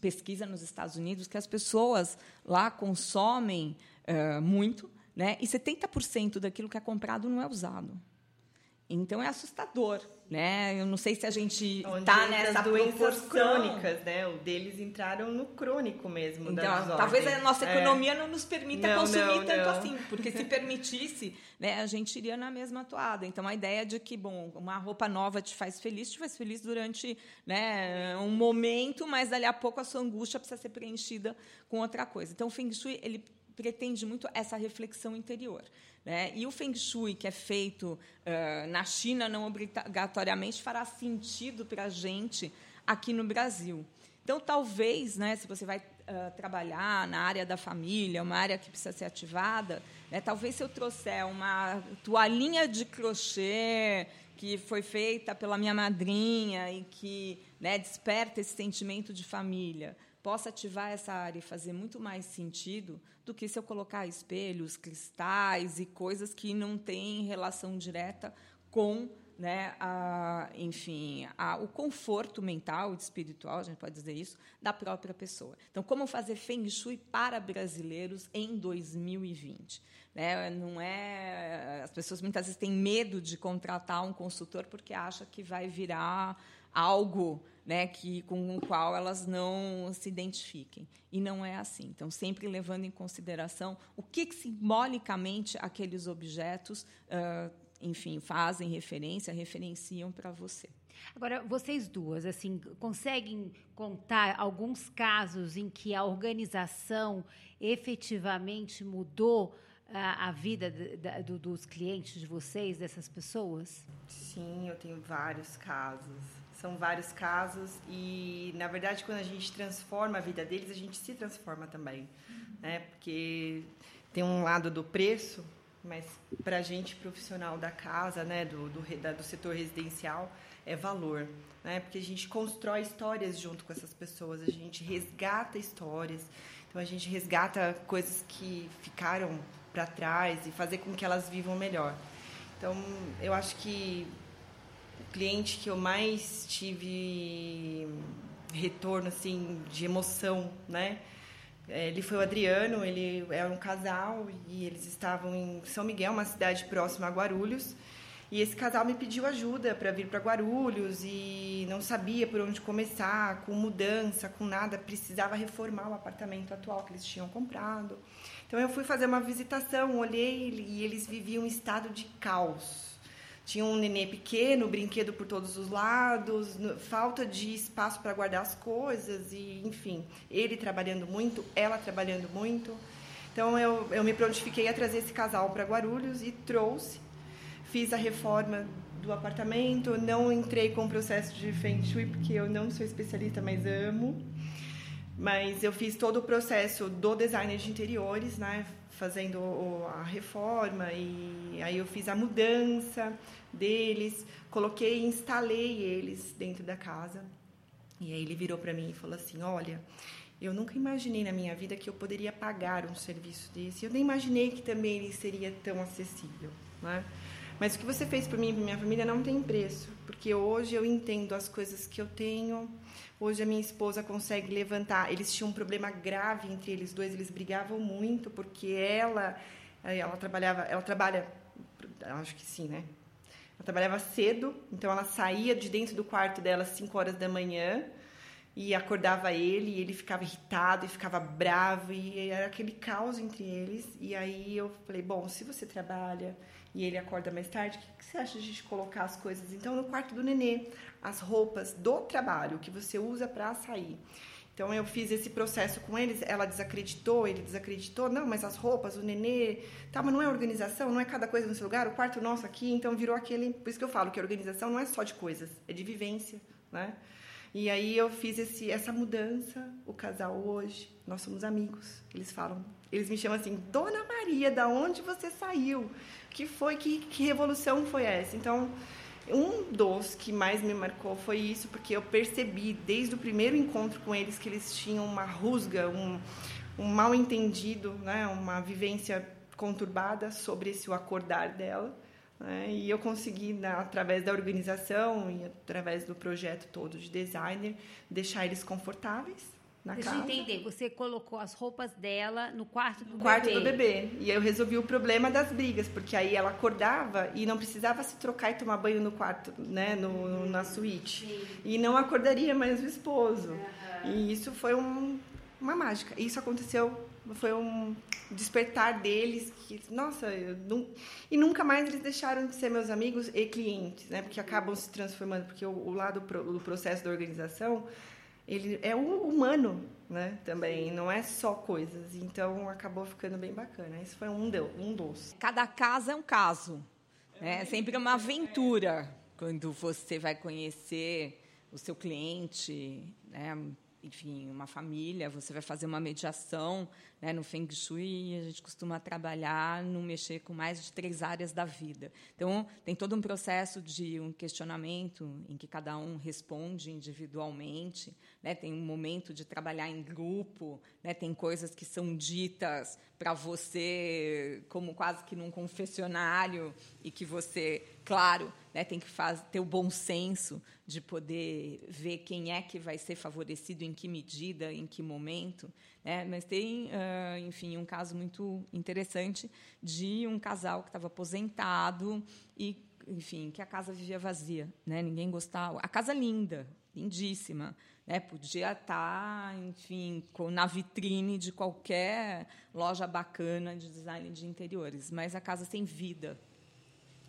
pesquisa nos Estados Unidos que as pessoas lá consomem uh, muito, né, e 70% daquilo que é comprado não é usado. Então é assustador, né? Eu não sei se a gente está nessa doenças crônicas, né? O deles entraram no crônico mesmo. Então, talvez a nossa é. economia é. não nos permita não, consumir não, tanto não. assim, porque se permitisse, né, a gente iria na mesma toada. Então a ideia de que, bom, uma roupa nova te faz feliz, te faz feliz durante, né, um momento, mas dali a pouco a sua angústia precisa ser preenchida com outra coisa. Então o Feng Shui ele pretende muito essa reflexão interior. Né? E o Feng Shui, que é feito uh, na China, não obrigatoriamente fará sentido para a gente aqui no Brasil. Então, talvez, né, se você vai uh, trabalhar na área da família, uma área que precisa ser ativada, né, talvez se eu trouxer uma toalhinha de crochê que foi feita pela minha madrinha e que né, desperta esse sentimento de família, possa ativar essa área e fazer muito mais sentido do que se eu colocar espelhos, cristais e coisas que não têm relação direta com né, a, enfim, a, o conforto mental e espiritual, a gente pode dizer isso, da própria pessoa. Então, como fazer Feng Shui para brasileiros em 2020? Né, não é, as pessoas muitas vezes têm medo de contratar um consultor porque acha que vai virar algo né, que, com o qual elas não se identifiquem. E não é assim. Então, sempre levando em consideração o que, que simbolicamente aqueles objetos, uh, enfim, fazem referência, referenciam para você. Agora, vocês duas, assim, conseguem contar alguns casos em que a organização efetivamente mudou a, a vida de, de, do, dos clientes de vocês, dessas pessoas? Sim, eu tenho vários casos. São vários casos e, na verdade, quando a gente transforma a vida deles, a gente se transforma também, né? Porque tem um lado do preço, mas para a gente profissional da casa, né, do, do, da, do setor residencial, é valor, né? Porque a gente constrói histórias junto com essas pessoas, a gente resgata histórias, então a gente resgata coisas que ficaram para trás e fazer com que elas vivam melhor. Então, eu acho que cliente que eu mais tive retorno assim de emoção, né? É, ele foi o Adriano, ele era um casal e eles estavam em São Miguel, uma cidade próxima a Guarulhos. E esse casal me pediu ajuda para vir para Guarulhos e não sabia por onde começar, com mudança, com nada, precisava reformar o apartamento atual que eles tinham comprado. Então eu fui fazer uma visitação, olhei e eles viviam um estado de caos tinha um nenê pequeno, brinquedo por todos os lados, falta de espaço para guardar as coisas e, enfim, ele trabalhando muito, ela trabalhando muito. Então eu, eu me prontifiquei a trazer esse casal para Guarulhos e trouxe. Fiz a reforma do apartamento, não entrei com o processo de Feng Shui porque eu não sou especialista, mas amo. Mas eu fiz todo o processo do designer de interiores, né? Fazendo a reforma e aí eu fiz a mudança deles, coloquei instalei eles dentro da casa. E aí ele virou para mim e falou assim: "Olha, eu nunca imaginei na minha vida que eu poderia pagar um serviço desse. Eu nem imaginei que também ele seria tão acessível, né? Mas o que você fez por mim e por minha família não tem preço, porque hoje eu entendo as coisas que eu tenho, Hoje a minha esposa consegue levantar. Eles tinham um problema grave entre eles dois, eles brigavam muito porque ela eh, ela trabalhava, ela trabalha, acho que sim, né? Ela trabalhava cedo, então ela saía de dentro do quarto dela às 5 horas da manhã e acordava ele e ele ficava irritado e ficava bravo e era aquele caos entre eles. E aí eu falei, bom, se você trabalha e ele acorda mais tarde, o que você acha de a gente colocar as coisas então no quarto do nenê? as roupas do trabalho que você usa para sair. Então eu fiz esse processo com eles, ela desacreditou, ele desacreditou, não, mas as roupas, o nenê, tá, mas não é organização, não é cada coisa no seu lugar, o quarto nosso aqui, então virou aquele, por isso que eu falo que a organização não é só de coisas, é de vivência, né? E aí eu fiz esse, essa mudança, o casal hoje, nós somos amigos. Eles falam, eles me chamam assim, Dona Maria, da onde você saiu? Que foi, que, que revolução foi essa? Então, um dos que mais me marcou foi isso, porque eu percebi desde o primeiro encontro com eles que eles tinham uma rusga, um, um mal entendido, né? uma vivência conturbada sobre esse o acordar dela. Né? E eu consegui, através da organização e através do projeto todo de designer, deixar eles confortáveis na Deixa casa. eu entender, você colocou as roupas dela no quarto do no quarto bebê. do bebê. E eu resolvi o problema das brigas, porque aí ela acordava e não precisava se trocar e tomar banho no quarto, né, no, na suíte. Sim. E não acordaria mais o esposo. Uhum. E isso foi um, uma mágica. Isso aconteceu, foi um despertar deles que, nossa, não, e nunca mais eles deixaram de ser meus amigos e clientes, né? Porque acabam se transformando, porque o, o lado do processo da organização ele é um humano, né? Também não é só coisas. Então acabou ficando bem bacana. Isso foi um, de, um dos. Cada casa é um caso, né? É sempre uma aventura quando você vai conhecer o seu cliente, né? Enfim, uma família, você vai fazer uma mediação. Né? No Feng Shui, a gente costuma trabalhar no mexer com mais de três áreas da vida. Então, tem todo um processo de um questionamento em que cada um responde individualmente. Né? Tem um momento de trabalhar em grupo. Né? Tem coisas que são ditas para você como quase que num confessionário e que você, claro, né, tem que ter o bom senso de poder ver quem é que vai ser favorecido, em que medida, em que momento. Né? Mas tem, uh, enfim, um caso muito interessante de um casal que estava aposentado e, enfim, que a casa vivia vazia, né? Ninguém gostava. A casa linda, lindíssima, né? Podia estar, enfim, na vitrine de qualquer loja bacana de design de interiores, mas a casa sem vida.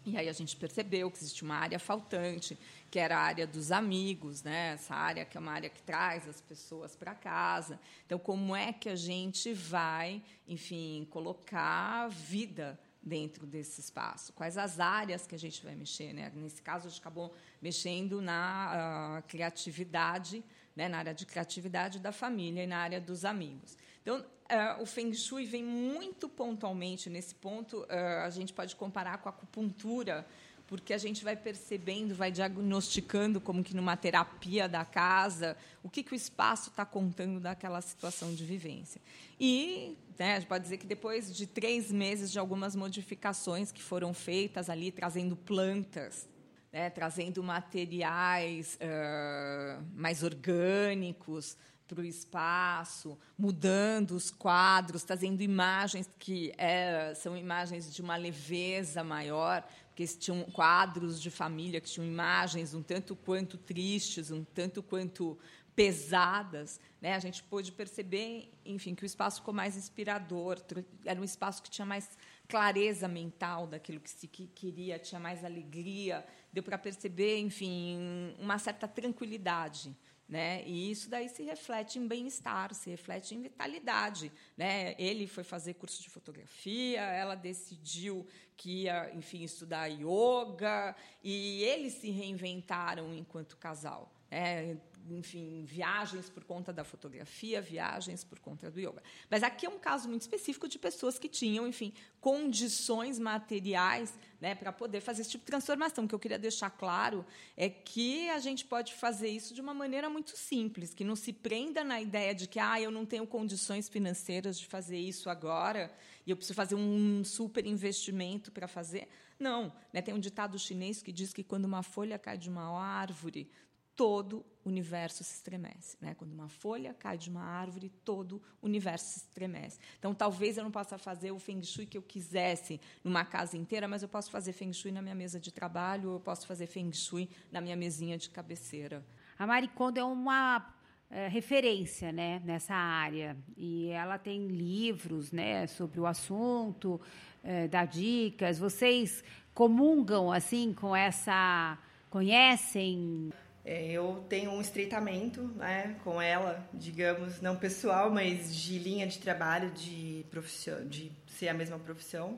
E aí a gente percebeu que existia uma área faltante, que era a área dos amigos, né? Essa área que é uma área que traz as pessoas para casa. Então, como é que a gente vai, enfim, colocar vida dentro desse espaço? Quais as áreas que a gente vai mexer? Né? Nesse caso, a gente acabou mexendo na uh, criatividade né, na área de criatividade da família e na área dos amigos. Então, uh, o Feng Shui vem muito pontualmente nesse ponto. Uh, a gente pode comparar com a acupuntura, porque a gente vai percebendo, vai diagnosticando, como que numa terapia da casa, o que, que o espaço está contando daquela situação de vivência. E né, a gente pode dizer que depois de três meses de algumas modificações que foram feitas ali, trazendo plantas né, trazendo materiais uh, mais orgânicos o espaço, mudando os quadros, trazendo imagens que é, são imagens de uma leveza maior, porque tinham quadros de família que tinham imagens um tanto quanto tristes, um tanto quanto pesadas, né? A gente pôde perceber, enfim, que o espaço ficou mais inspirador, era um espaço que tinha mais clareza mental daquilo que se queria, tinha mais alegria, deu para perceber, enfim, uma certa tranquilidade. Né? E isso daí se reflete em bem-estar, se reflete em vitalidade. Né? Ele foi fazer curso de fotografia, ela decidiu que ia, enfim, estudar yoga, e eles se reinventaram enquanto casal. É, enfim, viagens por conta da fotografia, viagens por conta do yoga. Mas aqui é um caso muito específico de pessoas que tinham, enfim, condições materiais né, para poder fazer esse tipo de transformação. O que eu queria deixar claro é que a gente pode fazer isso de uma maneira muito simples, que não se prenda na ideia de que ah, eu não tenho condições financeiras de fazer isso agora e eu preciso fazer um super investimento para fazer. Não, né, tem um ditado chinês que diz que quando uma folha cai de uma árvore, todo o universo se estremece. Né? Quando uma folha cai de uma árvore, todo o universo se estremece. Então, talvez eu não possa fazer o feng shui que eu quisesse numa casa inteira, mas eu posso fazer feng shui na minha mesa de trabalho, ou eu posso fazer feng shui na minha mesinha de cabeceira. A Mari Kondo é uma é, referência né, nessa área. E ela tem livros né, sobre o assunto, é, dá dicas. Vocês comungam assim com essa. Conhecem eu tenho um estreitamento né, com ela, digamos, não pessoal, mas de linha de trabalho, de, profissão, de ser a mesma profissão.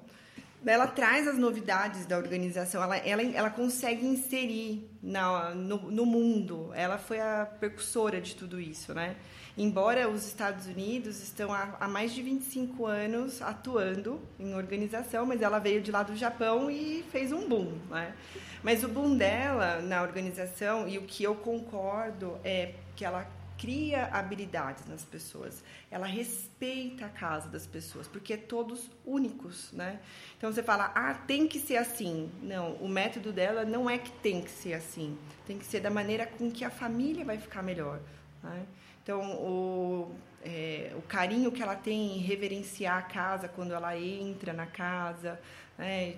Ela traz as novidades da organização, ela, ela, ela consegue inserir na, no, no mundo. Ela foi a precursora de tudo isso, né? Embora os Estados Unidos estão há, há, mais de 25 anos atuando em organização, mas ela veio de lá do Japão e fez um boom. Né? Mas o boom dela na organização, e o que eu concordo, é que ela cria habilidades nas pessoas, ela respeita a casa das pessoas, porque é todos únicos, né? Então você fala, ah, tem que ser assim. Não, o método dela não é que tem que ser assim, tem que ser da maneira com que a família vai ficar melhor. Né? Então, o, é, o carinho que ela tem em reverenciar a casa quando ela entra na casa, né?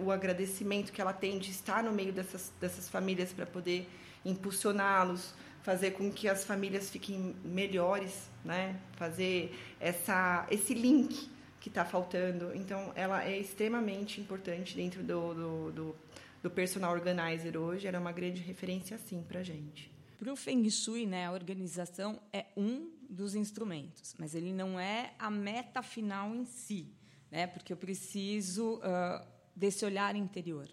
o agradecimento que ela tem de estar no meio dessas, dessas famílias para poder impulsioná-los, fazer com que as famílias fiquem melhores, né? fazer essa, esse link que está faltando. Então, ela é extremamente importante dentro do, do, do, do personal organizer hoje. Ela é uma grande referência, sim, para a gente. Para o Feng Shui, né, a organização é um dos instrumentos, mas ele não é a meta final em si, né, porque eu preciso uh, desse olhar interior,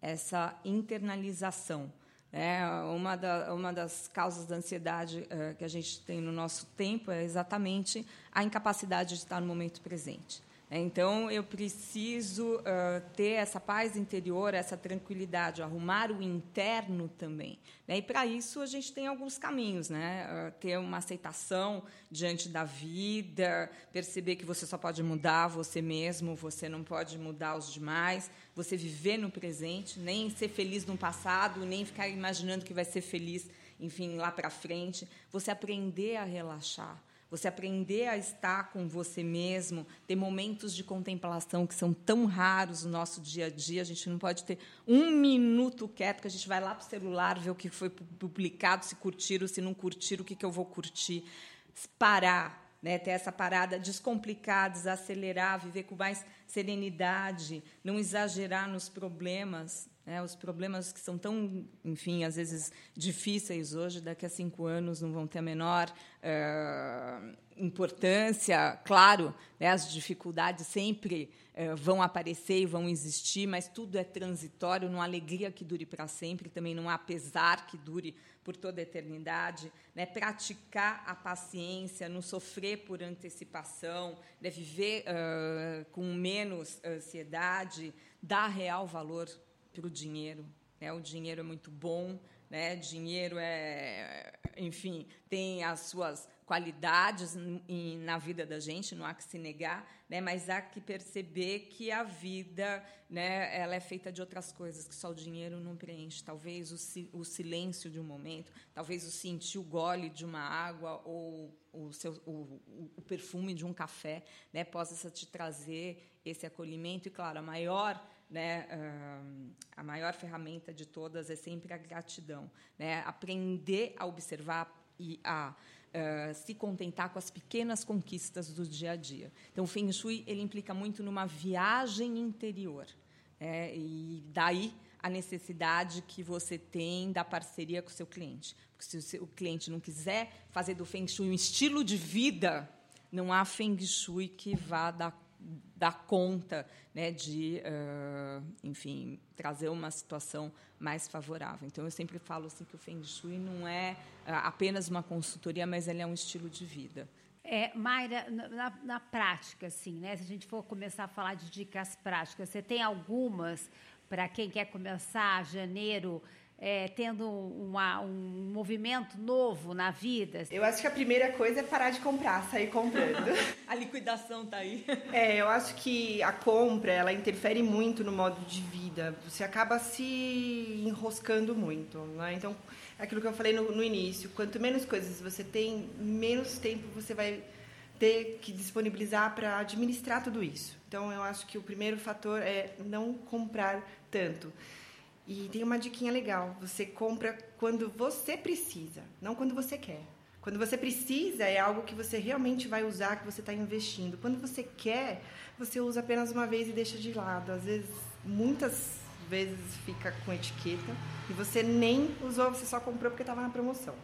essa internalização. É, uma, da, uma das causas da ansiedade uh, que a gente tem no nosso tempo é exatamente a incapacidade de estar no momento presente. Então, eu preciso uh, ter essa paz interior, essa tranquilidade, arrumar o interno também. Né? E, para isso, a gente tem alguns caminhos. Né? Uh, ter uma aceitação diante da vida, perceber que você só pode mudar você mesmo, você não pode mudar os demais, você viver no presente, nem ser feliz no passado, nem ficar imaginando que vai ser feliz, enfim, lá para frente. Você aprender a relaxar você aprender a estar com você mesmo, ter momentos de contemplação que são tão raros no nosso dia a dia. A gente não pode ter um minuto quieto, que a gente vai lá para o celular ver o que foi publicado, se curtiram, se não curtiram, o que, que eu vou curtir. Parar, né, ter essa parada, descomplicar, desacelerar, viver com mais serenidade, não exagerar nos problemas, né, os problemas que são tão, enfim, às vezes difíceis hoje, daqui a cinco anos não vão ter a menor uh, importância. Claro, né, as dificuldades sempre uh, vão aparecer e vão existir, mas tudo é transitório, não há alegria que dure para sempre, também não há pesar que dure por toda a eternidade. Né, praticar a paciência, não sofrer por antecipação, né, viver uh, com menos ansiedade, dar real valor para o dinheiro. Né? O dinheiro é muito bom, né? dinheiro é, enfim, tem as suas qualidades na vida da gente, não há que se negar, né? mas há que perceber que a vida né, ela é feita de outras coisas que só o dinheiro não preenche. Talvez o, si, o silêncio de um momento, talvez o sentir o gole de uma água ou o, seu, o, o perfume de um café né, possa te trazer esse acolhimento. E, claro, a maior né, a maior ferramenta de todas é sempre a gratidão. Né? Aprender a observar e a uh, se contentar com as pequenas conquistas do dia a dia. Então, o Feng Shui ele implica muito numa viagem interior. É, e daí a necessidade que você tem da parceria com o seu cliente. Porque se o cliente não quiser fazer do Feng Shui um estilo de vida, não há Feng Shui que vá dar, dar conta né, de, uh, enfim, trazer uma situação mais favorável. Então, eu sempre falo assim que o Feng Shui não é uh, apenas uma consultoria, mas ele é um estilo de vida. É, Mayra, na, na, prática, assim, né? Se a gente for começar a falar de dicas práticas, você tem algumas para quem quer começar janeiro é, tendo uma, um movimento novo na vida? Eu acho que a primeira coisa é parar de comprar, sair comprando. a liquidação tá aí. É, eu acho que a compra, ela interfere muito no modo de vida. Você acaba se enroscando muito, né? Então, aquilo que eu falei no, no início, quanto menos coisas você tem, menos tempo você vai ter que disponibilizar para administrar tudo isso. Então, eu acho que o primeiro fator é não comprar tanto. E tem uma diquinha legal: você compra quando você precisa, não quando você quer. Quando você precisa, é algo que você realmente vai usar, que você está investindo. Quando você quer, você usa apenas uma vez e deixa de lado. Às vezes, muitas vezes fica com etiqueta e você nem usou, você só comprou porque estava na promoção.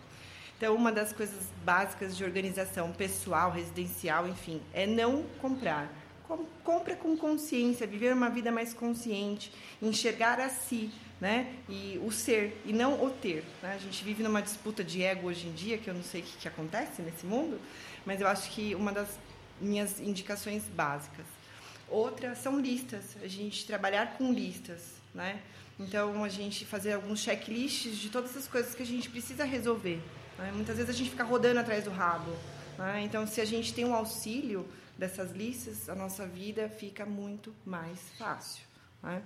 Então, uma das coisas básicas de organização pessoal, residencial, enfim, é não comprar. Compra com consciência, viver uma vida mais consciente, enxergar a si, né? E o ser e não o ter. Né? A gente vive numa disputa de ego hoje em dia, que eu não sei o que, que acontece nesse mundo, mas eu acho que uma das minhas indicações básicas. Outra são listas, a gente trabalhar com listas, né? Então, a gente fazer alguns checklists de todas as coisas que a gente precisa resolver. Né? Muitas vezes a gente fica rodando atrás do rabo. Né? Então, se a gente tem um auxílio dessas listas, a nossa vida fica muito mais fácil. Né?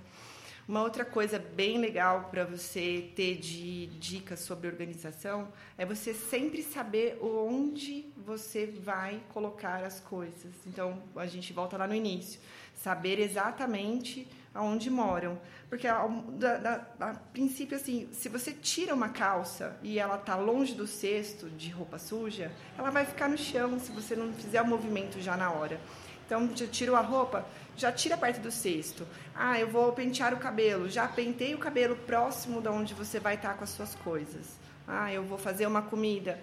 Uma outra coisa bem legal para você ter de dicas sobre organização é você sempre saber onde você vai colocar as coisas. Então, a gente volta lá no início. Saber exatamente aonde moram. Porque, a, a, princípio, assim, se você tira uma calça e ela está longe do cesto de roupa suja, ela vai ficar no chão se você não fizer o movimento já na hora. Então, já tirou a roupa, já tira perto do cesto. Ah, eu vou pentear o cabelo. Já pentei o cabelo próximo de onde você vai estar com as suas coisas. Ah, eu vou fazer uma comida.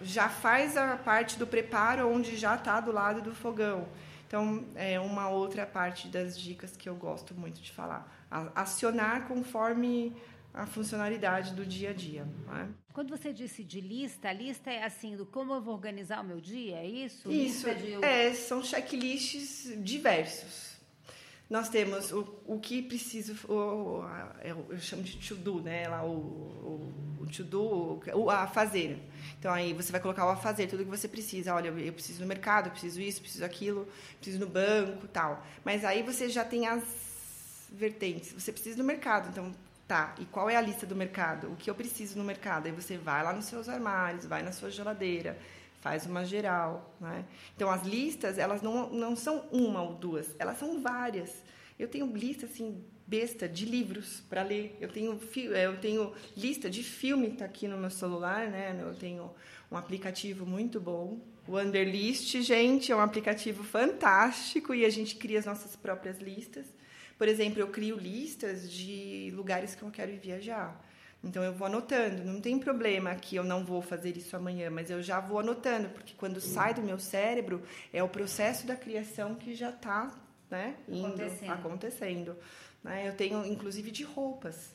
Já faz a parte do preparo onde já está do lado do fogão. Então, é uma outra parte das dicas que eu gosto muito de falar. Acionar conforme a funcionalidade do dia a dia. É? Quando você disse de lista, a lista é assim, do como eu vou organizar o meu dia, é isso? Isso, de... é, são checklists diversos. Nós temos o, o que preciso, o, eu, eu chamo de to-do, né? Lá, o, o, o to-do, o, a fazer. Então, aí você vai colocar o a fazer, tudo que você precisa. Olha, eu preciso no mercado, eu preciso isso, preciso aquilo, preciso no banco tal. Mas aí você já tem as vertentes. Você precisa no mercado, então Tá, e qual é a lista do mercado? O que eu preciso no mercado? Aí você vai lá nos seus armários, vai na sua geladeira, faz uma geral. Né? Então, as listas, elas não, não são uma ou duas, elas são várias. Eu tenho lista, assim, besta de livros para ler. Eu tenho, eu tenho lista de filme, está aqui no meu celular, né? Eu tenho um aplicativo muito bom. O Underlist, gente, é um aplicativo fantástico e a gente cria as nossas próprias listas. Por exemplo, eu crio listas de lugares que eu quero ir viajar. Então eu vou anotando, não tem problema que eu não vou fazer isso amanhã, mas eu já vou anotando, porque quando sai do meu cérebro é o processo da criação que já está né, indo, acontecendo. acontecendo né? Eu tenho inclusive de roupas.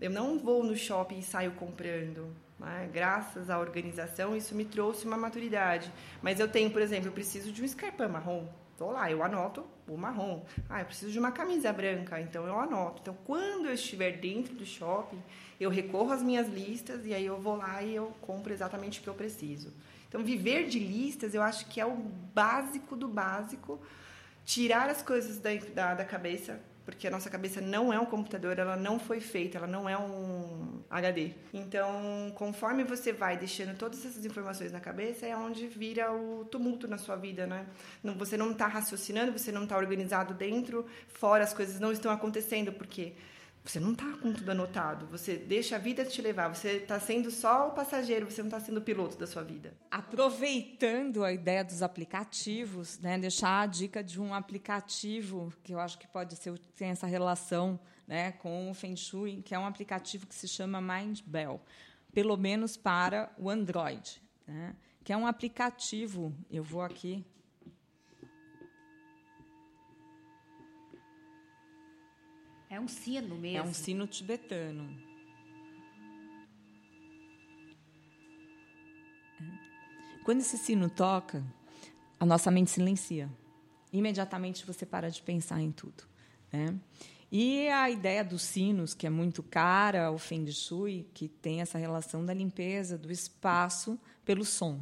Eu não vou no shopping e saio comprando. Né? Graças à organização, isso me trouxe uma maturidade. Mas eu tenho, por exemplo, eu preciso de um escarpão marrom. Estou lá, eu anoto o marrom. Ah, eu preciso de uma camisa branca, então eu anoto. Então, quando eu estiver dentro do shopping, eu recorro às minhas listas e aí eu vou lá e eu compro exatamente o que eu preciso. Então, viver de listas, eu acho que é o básico do básico. Tirar as coisas da, da, da cabeça, porque a nossa cabeça não é um computador, ela não foi feita, ela não é um HD. Então, conforme você vai deixando todas essas informações na cabeça, é onde vira o tumulto na sua vida, né? Você não está raciocinando, você não está organizado dentro, fora as coisas não estão acontecendo, porque você não está com tudo anotado. Você deixa a vida te levar. Você está sendo só o passageiro, você não está sendo o piloto da sua vida. Aproveitando a ideia dos aplicativos, né, deixar a dica de um aplicativo que eu acho que pode ser tem essa relação né, com o Feng Shui, que é um aplicativo que se chama Mindbell, pelo menos para o Android, né, que é um aplicativo. Eu vou aqui É um sino mesmo. É um sino tibetano. Quando esse sino toca, a nossa mente silencia. Imediatamente você para de pensar em tudo. Né? E a ideia dos sinos, que é muito cara ao Feng Shui, que tem essa relação da limpeza do espaço pelo som.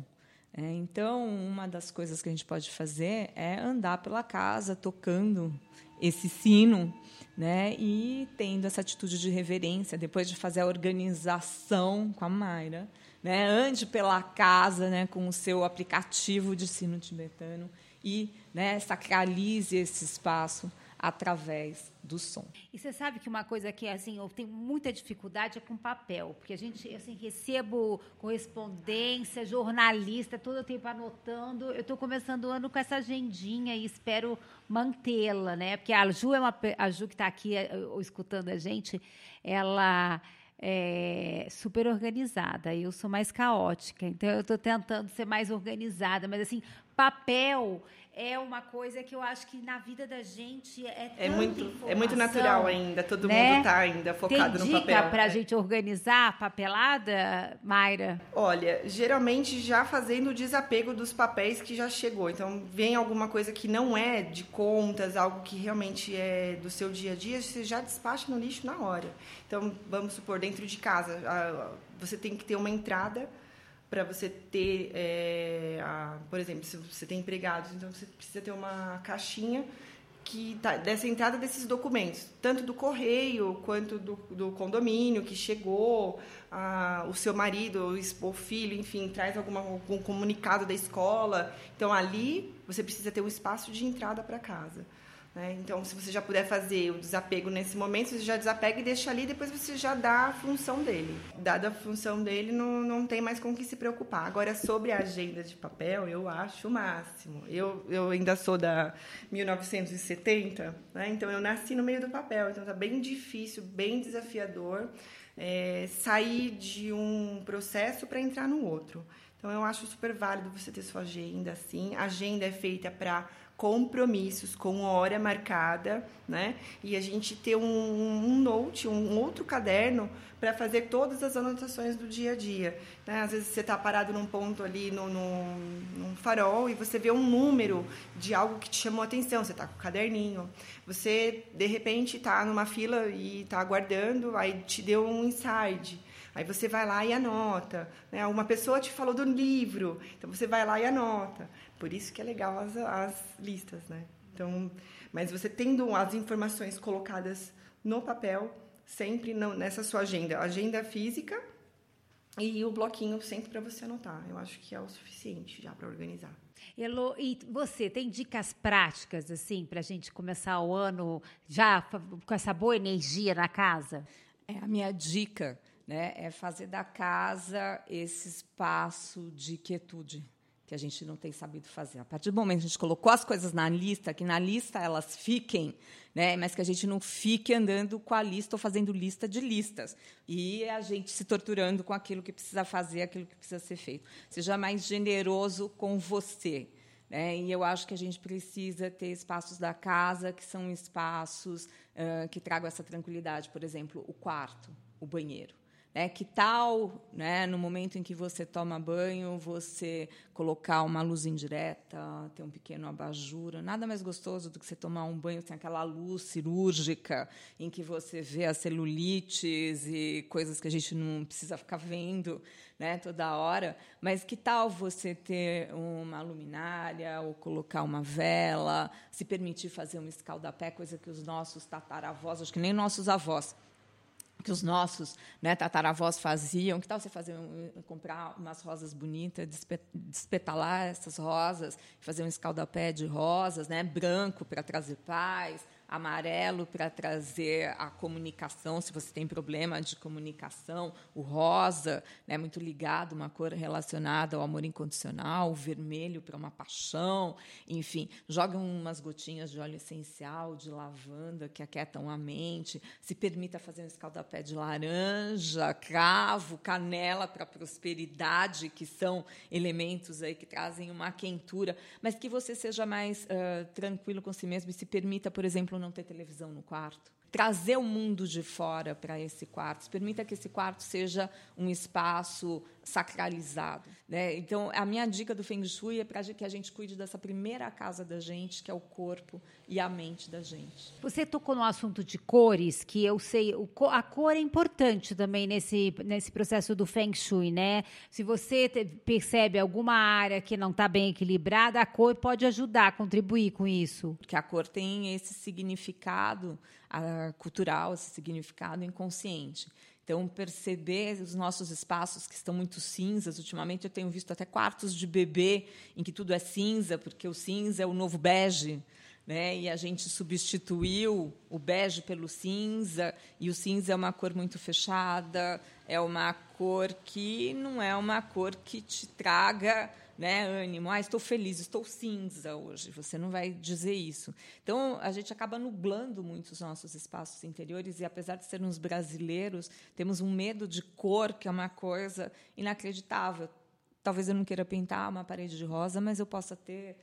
É, então, uma das coisas que a gente pode fazer é andar pela casa tocando esse sino né? E tendo essa atitude de reverência, depois de fazer a organização com a Mayra, né? Ande pela casa, né? Com o seu aplicativo de sino tibetano e, né? Sacralize esse espaço através do som. E você sabe que uma coisa que assim eu tenho muita dificuldade é com papel, porque a gente assim recebo correspondência, jornalista, todo o tempo anotando. Eu estou começando o ano com essa agendinha e espero mantê-la, né? Porque a Ju é uma a Ju que está aqui eh, escutando a gente, ela é super organizada. Eu sou mais caótica, então eu estou tentando ser mais organizada, mas assim papel é uma coisa que eu acho que na vida da gente é é muito é muito natural ainda todo né? mundo está ainda focado Tem no papel. para a gente organizar a papelada, Mayra? Olha, geralmente já fazendo o desapego dos papéis que já chegou. Então vem alguma coisa que não é de contas, algo que realmente é do seu dia a dia, você já despacha no lixo na hora. Então vamos supor dentro de casa, você tem que ter uma entrada para você ter, é, a, por exemplo, se você tem empregados, então você precisa ter uma caixinha que tá, dessa entrada desses documentos, tanto do correio quanto do, do condomínio que chegou, a, o seu marido, o, filho, enfim, traz alguma, algum comunicado da escola. Então ali você precisa ter um espaço de entrada para casa. Né? Então, se você já puder fazer o desapego nesse momento, você já desapega e deixa ali, depois você já dá a função dele. Dada a função dele, não, não tem mais com o que se preocupar. Agora, sobre a agenda de papel, eu acho o máximo. Eu, eu ainda sou da 1970, né? então eu nasci no meio do papel, então tá bem difícil, bem desafiador é, sair de um processo para entrar no outro. Então, eu acho super válido você ter sua agenda assim. A agenda é feita para compromissos com hora marcada, né? E a gente ter um, um note, um outro caderno para fazer todas as anotações do dia a dia. Né? Às vezes você está parado num ponto ali no, no, num farol e você vê um número de algo que te chamou a atenção. Você está com o caderninho. Você, de repente, está numa fila e está aguardando, aí te deu um insight. Aí você vai lá e anota. Né? Uma pessoa te falou do livro, então você vai lá e anota. Por isso que é legal as, as listas, né? Então, mas você tendo as informações colocadas no papel, sempre não, nessa sua agenda, agenda física e o bloquinho sempre para você anotar. Eu acho que é o suficiente já para organizar. Elo, e você tem dicas práticas assim para a gente começar o ano já com essa boa energia na casa? É a minha dica, né? É fazer da casa esse espaço de quietude que a gente não tem sabido fazer. A partir do momento que a gente colocou as coisas na lista, que na lista elas fiquem, né, mas que a gente não fique andando com a lista ou fazendo lista de listas. E a gente se torturando com aquilo que precisa fazer, aquilo que precisa ser feito. Seja mais generoso com você. Né? E eu acho que a gente precisa ter espaços da casa que são espaços uh, que tragam essa tranquilidade. Por exemplo, o quarto, o banheiro. É, que tal, né, no momento em que você toma banho, você colocar uma luz indireta, ter um pequeno abajur? Nada mais gostoso do que você tomar um banho sem aquela luz cirúrgica, em que você vê as celulites e coisas que a gente não precisa ficar vendo né, toda hora. Mas que tal você ter uma luminária ou colocar uma vela, se permitir fazer um escaldapé, coisa que os nossos tataravós, acho que nem nossos avós, que os nossos né, tataravós faziam. Que tal você fazer um, comprar umas rosas bonitas, despetalar essas rosas, fazer um escaldapé de rosas, né, branco para trazer paz, amarelo para trazer a comunicação, se você tem problema de comunicação, o rosa, né, muito ligado, uma cor relacionada ao amor incondicional, o vermelho para uma paixão, enfim, joga umas gotinhas de óleo essencial, de lavanda que aquietam a mente, se permita fazer um escaldapé de laranja, cravo, canela para prosperidade, que são elementos aí que trazem uma quentura, mas que você seja mais uh, tranquilo com si mesmo e se permita, por exemplo, não ter televisão no quarto trazer o mundo de fora para esse quarto. Permita que esse quarto seja um espaço sacralizado. Né? Então, a minha dica do Feng Shui é para que a gente cuide dessa primeira casa da gente, que é o corpo e a mente da gente. Você tocou no assunto de cores, que eu sei, a cor é importante também nesse, nesse processo do Feng Shui, né? Se você percebe alguma área que não está bem equilibrada, a cor pode ajudar, contribuir com isso. Porque a cor tem esse significado a, cultural, esse significado inconsciente. Então, perceber os nossos espaços que estão muito cinzas. Ultimamente, eu tenho visto até quartos de bebê em que tudo é cinza, porque o cinza é o novo bege. Né? E a gente substituiu o bege pelo cinza, e o cinza é uma cor muito fechada, é uma cor que não é uma cor que te traga né, ânimo, ah, estou feliz, estou cinza hoje. Você não vai dizer isso. Então, a gente acaba nublando muito os nossos espaços interiores e, apesar de sermos brasileiros, temos um medo de cor, que é uma coisa inacreditável. Talvez eu não queira pintar uma parede de rosa, mas eu possa ter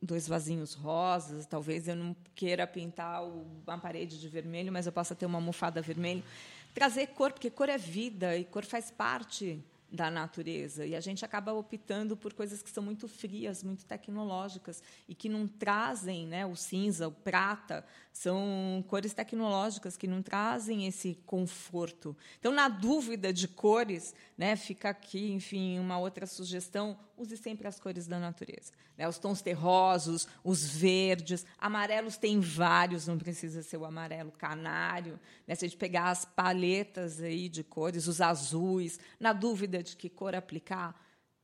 dois vasinhos rosas. Talvez eu não queira pintar uma parede de vermelho, mas eu possa ter uma almofada vermelha. Trazer cor, porque cor é vida e cor faz parte da natureza. E a gente acaba optando por coisas que são muito frias, muito tecnológicas e que não trazem, né, o cinza, o prata, são cores tecnológicas que não trazem esse conforto. Então, na dúvida de cores, né, fica aqui, enfim, uma outra sugestão: use sempre as cores da natureza. Né? Os tons terrosos, os verdes, amarelos tem vários, não precisa ser o amarelo canário. Né? Se a gente pegar as paletas aí de cores, os azuis, na dúvida de que cor aplicar,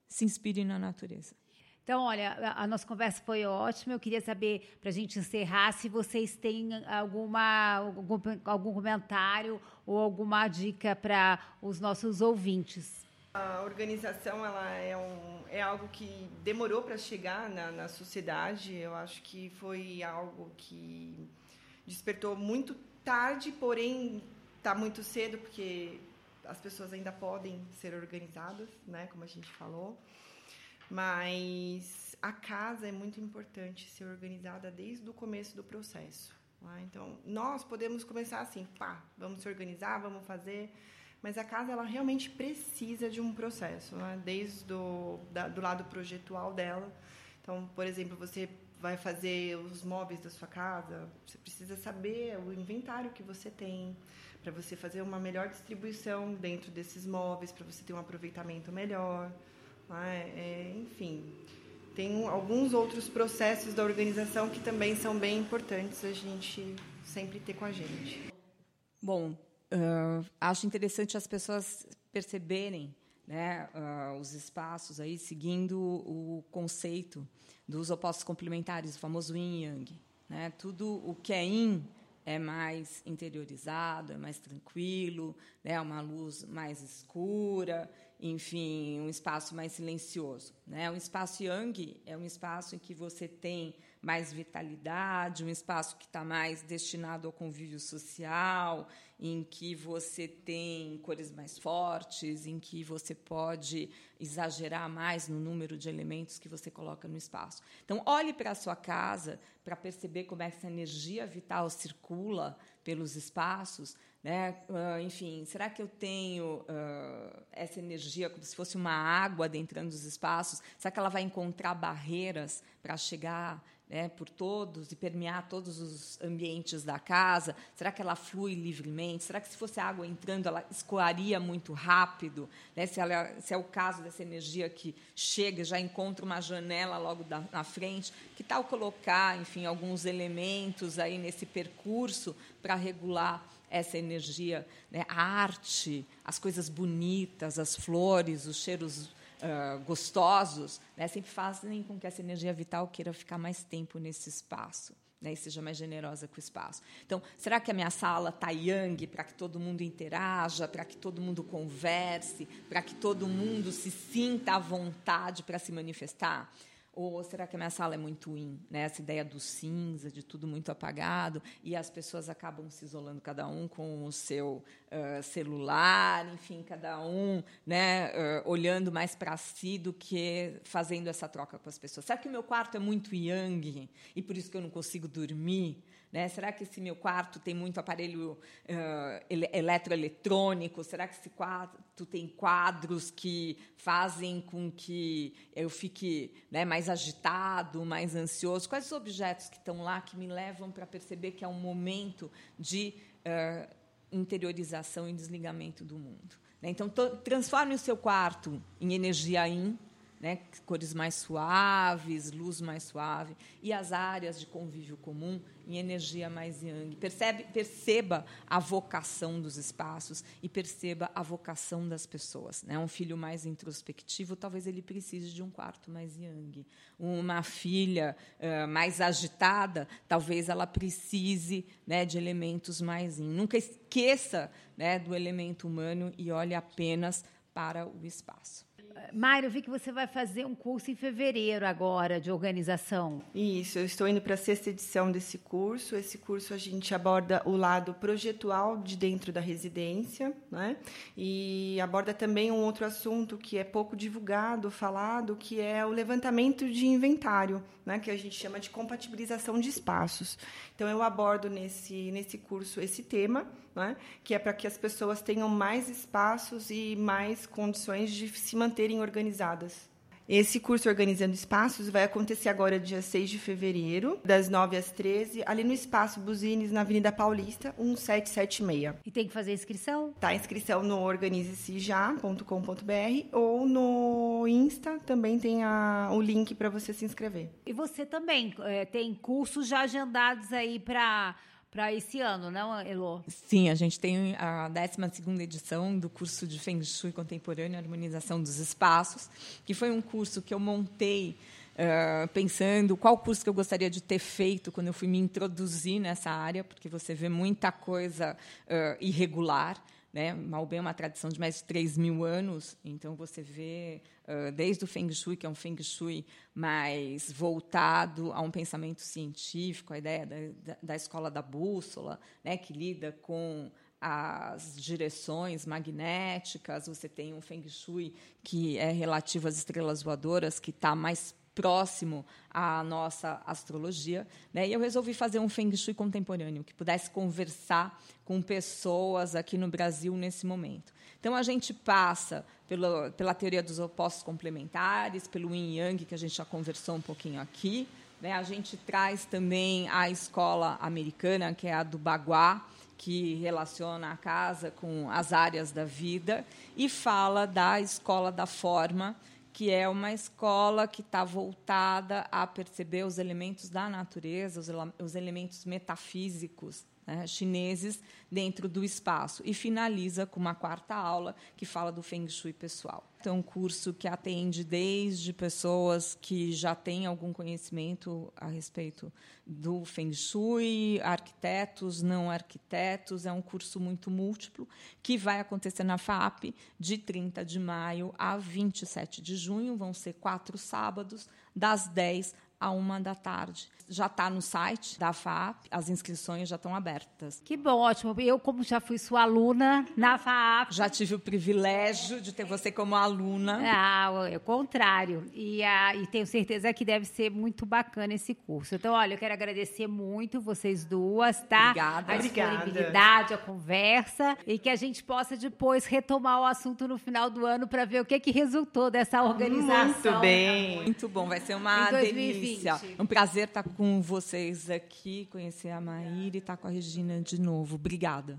se inspire na natureza. Então, olha, a nossa conversa foi ótima. Eu queria saber, para a gente encerrar, se vocês têm alguma, algum, algum comentário ou alguma dica para os nossos ouvintes. A organização ela é, um, é algo que demorou para chegar na, na sociedade. Eu acho que foi algo que despertou muito tarde, porém está muito cedo, porque as pessoas ainda podem ser organizadas, né, como a gente falou. Mas a casa é muito importante ser organizada desde o começo do processo. Né? Então, nós podemos começar assim, pá, vamos se organizar, vamos fazer. Mas a casa, ela realmente precisa de um processo, né? desde do, da, do lado projetual dela. Então, por exemplo, você vai fazer os móveis da sua casa, você precisa saber o inventário que você tem, para você fazer uma melhor distribuição dentro desses móveis, para você ter um aproveitamento melhor. Né? É, enfim, tem alguns outros processos da organização que também são bem importantes a gente sempre ter com a gente. Bom, uh, acho interessante as pessoas perceberem né, uh, os espaços aí seguindo o conceito dos opostos complementares, o famoso yin yang. Né? Tudo o que é yin é mais interiorizado, é mais tranquilo, né? uma luz mais escura, enfim, um espaço mais silencioso. Né? O espaço Yang é um espaço em que você tem mais vitalidade, um espaço que está mais destinado ao convívio social, em que você tem cores mais fortes, em que você pode exagerar mais no número de elementos que você coloca no espaço. Então, olhe para a sua casa para perceber como essa energia vital circula pelos espaços. Né? Uh, enfim, será que eu tenho uh, essa energia como se fosse uma água adentrando os espaços? Será que ela vai encontrar barreiras para chegar né, por todos e permear todos os ambientes da casa? Será que ela flui livremente? Será que se fosse água entrando, ela escoaria muito rápido? Né? Se, ela, se, é o caso dessa energia que chega, já encontra uma janela logo da, na frente, que tal colocar, enfim, alguns elementos aí nesse percurso para regular essa energia, né? a arte, as coisas bonitas, as flores, os cheiros uh, gostosos, né, sempre fazem com que essa energia vital queira ficar mais tempo nesse espaço. né, e seja mais generosa com o espaço. Então, será que a minha sala está yang para que todo mundo interaja, para que todo mundo converse, para que todo mundo se sinta à vontade para se manifestar? Ou será que a minha sala é muito in? Né? Essa ideia do cinza, de tudo muito apagado, e as pessoas acabam se isolando, cada um com o seu uh, celular, enfim, cada um né, uh, olhando mais para si do que fazendo essa troca com as pessoas. Será que o meu quarto é muito yang e por isso que eu não consigo dormir? Né? Será que esse meu quarto tem muito aparelho uh, eletroeletrônico? Será que esse quarto tem quadros que fazem com que eu fique né, mais agitado, mais ansioso? Quais os objetos que estão lá que me levam para perceber que é um momento de uh, interiorização e desligamento do mundo? Né? Então, transforme o seu quarto em energia in né, cores mais suaves, luz mais suave, e as áreas de convívio comum em energia mais yang. Percebe, perceba a vocação dos espaços e perceba a vocação das pessoas. Né? Um filho mais introspectivo, talvez ele precise de um quarto mais yang. Uma filha uh, mais agitada, talvez ela precise né, de elementos mais yin. Nunca esqueça né, do elemento humano e olhe apenas para o espaço. Mário, eu vi que você vai fazer um curso em fevereiro agora de organização. Isso, eu estou indo para a sexta edição desse curso. Esse curso a gente aborda o lado projetual de dentro da residência, né? E aborda também um outro assunto que é pouco divulgado, falado, que é o levantamento de inventário, né? Que a gente chama de compatibilização de espaços. Então eu abordo nesse nesse curso esse tema né? que é para que as pessoas tenham mais espaços e mais condições de se manterem organizadas. Esse curso Organizando Espaços vai acontecer agora, dia 6 de fevereiro, das 9 às 13, ali no Espaço Buzines, na Avenida Paulista, 1776. E tem que fazer inscrição? Tá, inscrição no organizesejá.com.br ou no Insta também tem a, o link para você se inscrever. E você também é, tem cursos já agendados aí para para esse ano, não, Elo? Sim, a gente tem a 12ª edição do curso de Feng Shui Contemporâneo e Harmonização dos Espaços, que foi um curso que eu montei uh, pensando qual curso que eu gostaria de ter feito quando eu fui me introduzir nessa área, porque você vê muita coisa uh, irregular, né? Malbem é uma tradição de mais de 3 mil anos, então você vê uh, desde o Feng Shui, que é um Feng Shui mais voltado a um pensamento científico, a ideia da, da, da escola da bússola, né? que lida com as direções magnéticas, você tem um Feng Shui que é relativo às estrelas voadoras, que está mais próximo à nossa astrologia, né? E eu resolvi fazer um Feng Shui contemporâneo que pudesse conversar com pessoas aqui no Brasil nesse momento. Então a gente passa pela, pela teoria dos opostos complementares, pelo Yin Yang que a gente já conversou um pouquinho aqui, né? A gente traz também a escola americana que é a do Baguá, que relaciona a casa com as áreas da vida e fala da escola da forma que é uma escola que está voltada a perceber os elementos da natureza, os, os elementos metafísicos né, chineses dentro do espaço. E finaliza com uma quarta aula que fala do Feng Shui pessoal. Então, é um curso que atende desde pessoas que já têm algum conhecimento a respeito do Feng Shui, arquitetos, não arquitetos. É um curso muito múltiplo que vai acontecer na FAP de 30 de maio a 27 de junho. Vão ser quatro sábados, das 10 a uma da tarde. Já está no site da FAP, as inscrições já estão abertas. Que bom, ótimo. Eu, como já fui sua aluna na FAP. Já tive o privilégio de ter você como aluna. Ah, é o contrário. E, ah, e tenho certeza que deve ser muito bacana esse curso. Então, olha, eu quero agradecer muito vocês duas, tá? Obrigada. A disponibilidade, a conversa. E que a gente possa depois retomar o assunto no final do ano para ver o que, que resultou dessa organização. Muito bem. Muito bom. Vai ser uma delícia delícia. Um prazer estar com vocês aqui, conhecer a Maíra e estar com a Regina de novo. Obrigada.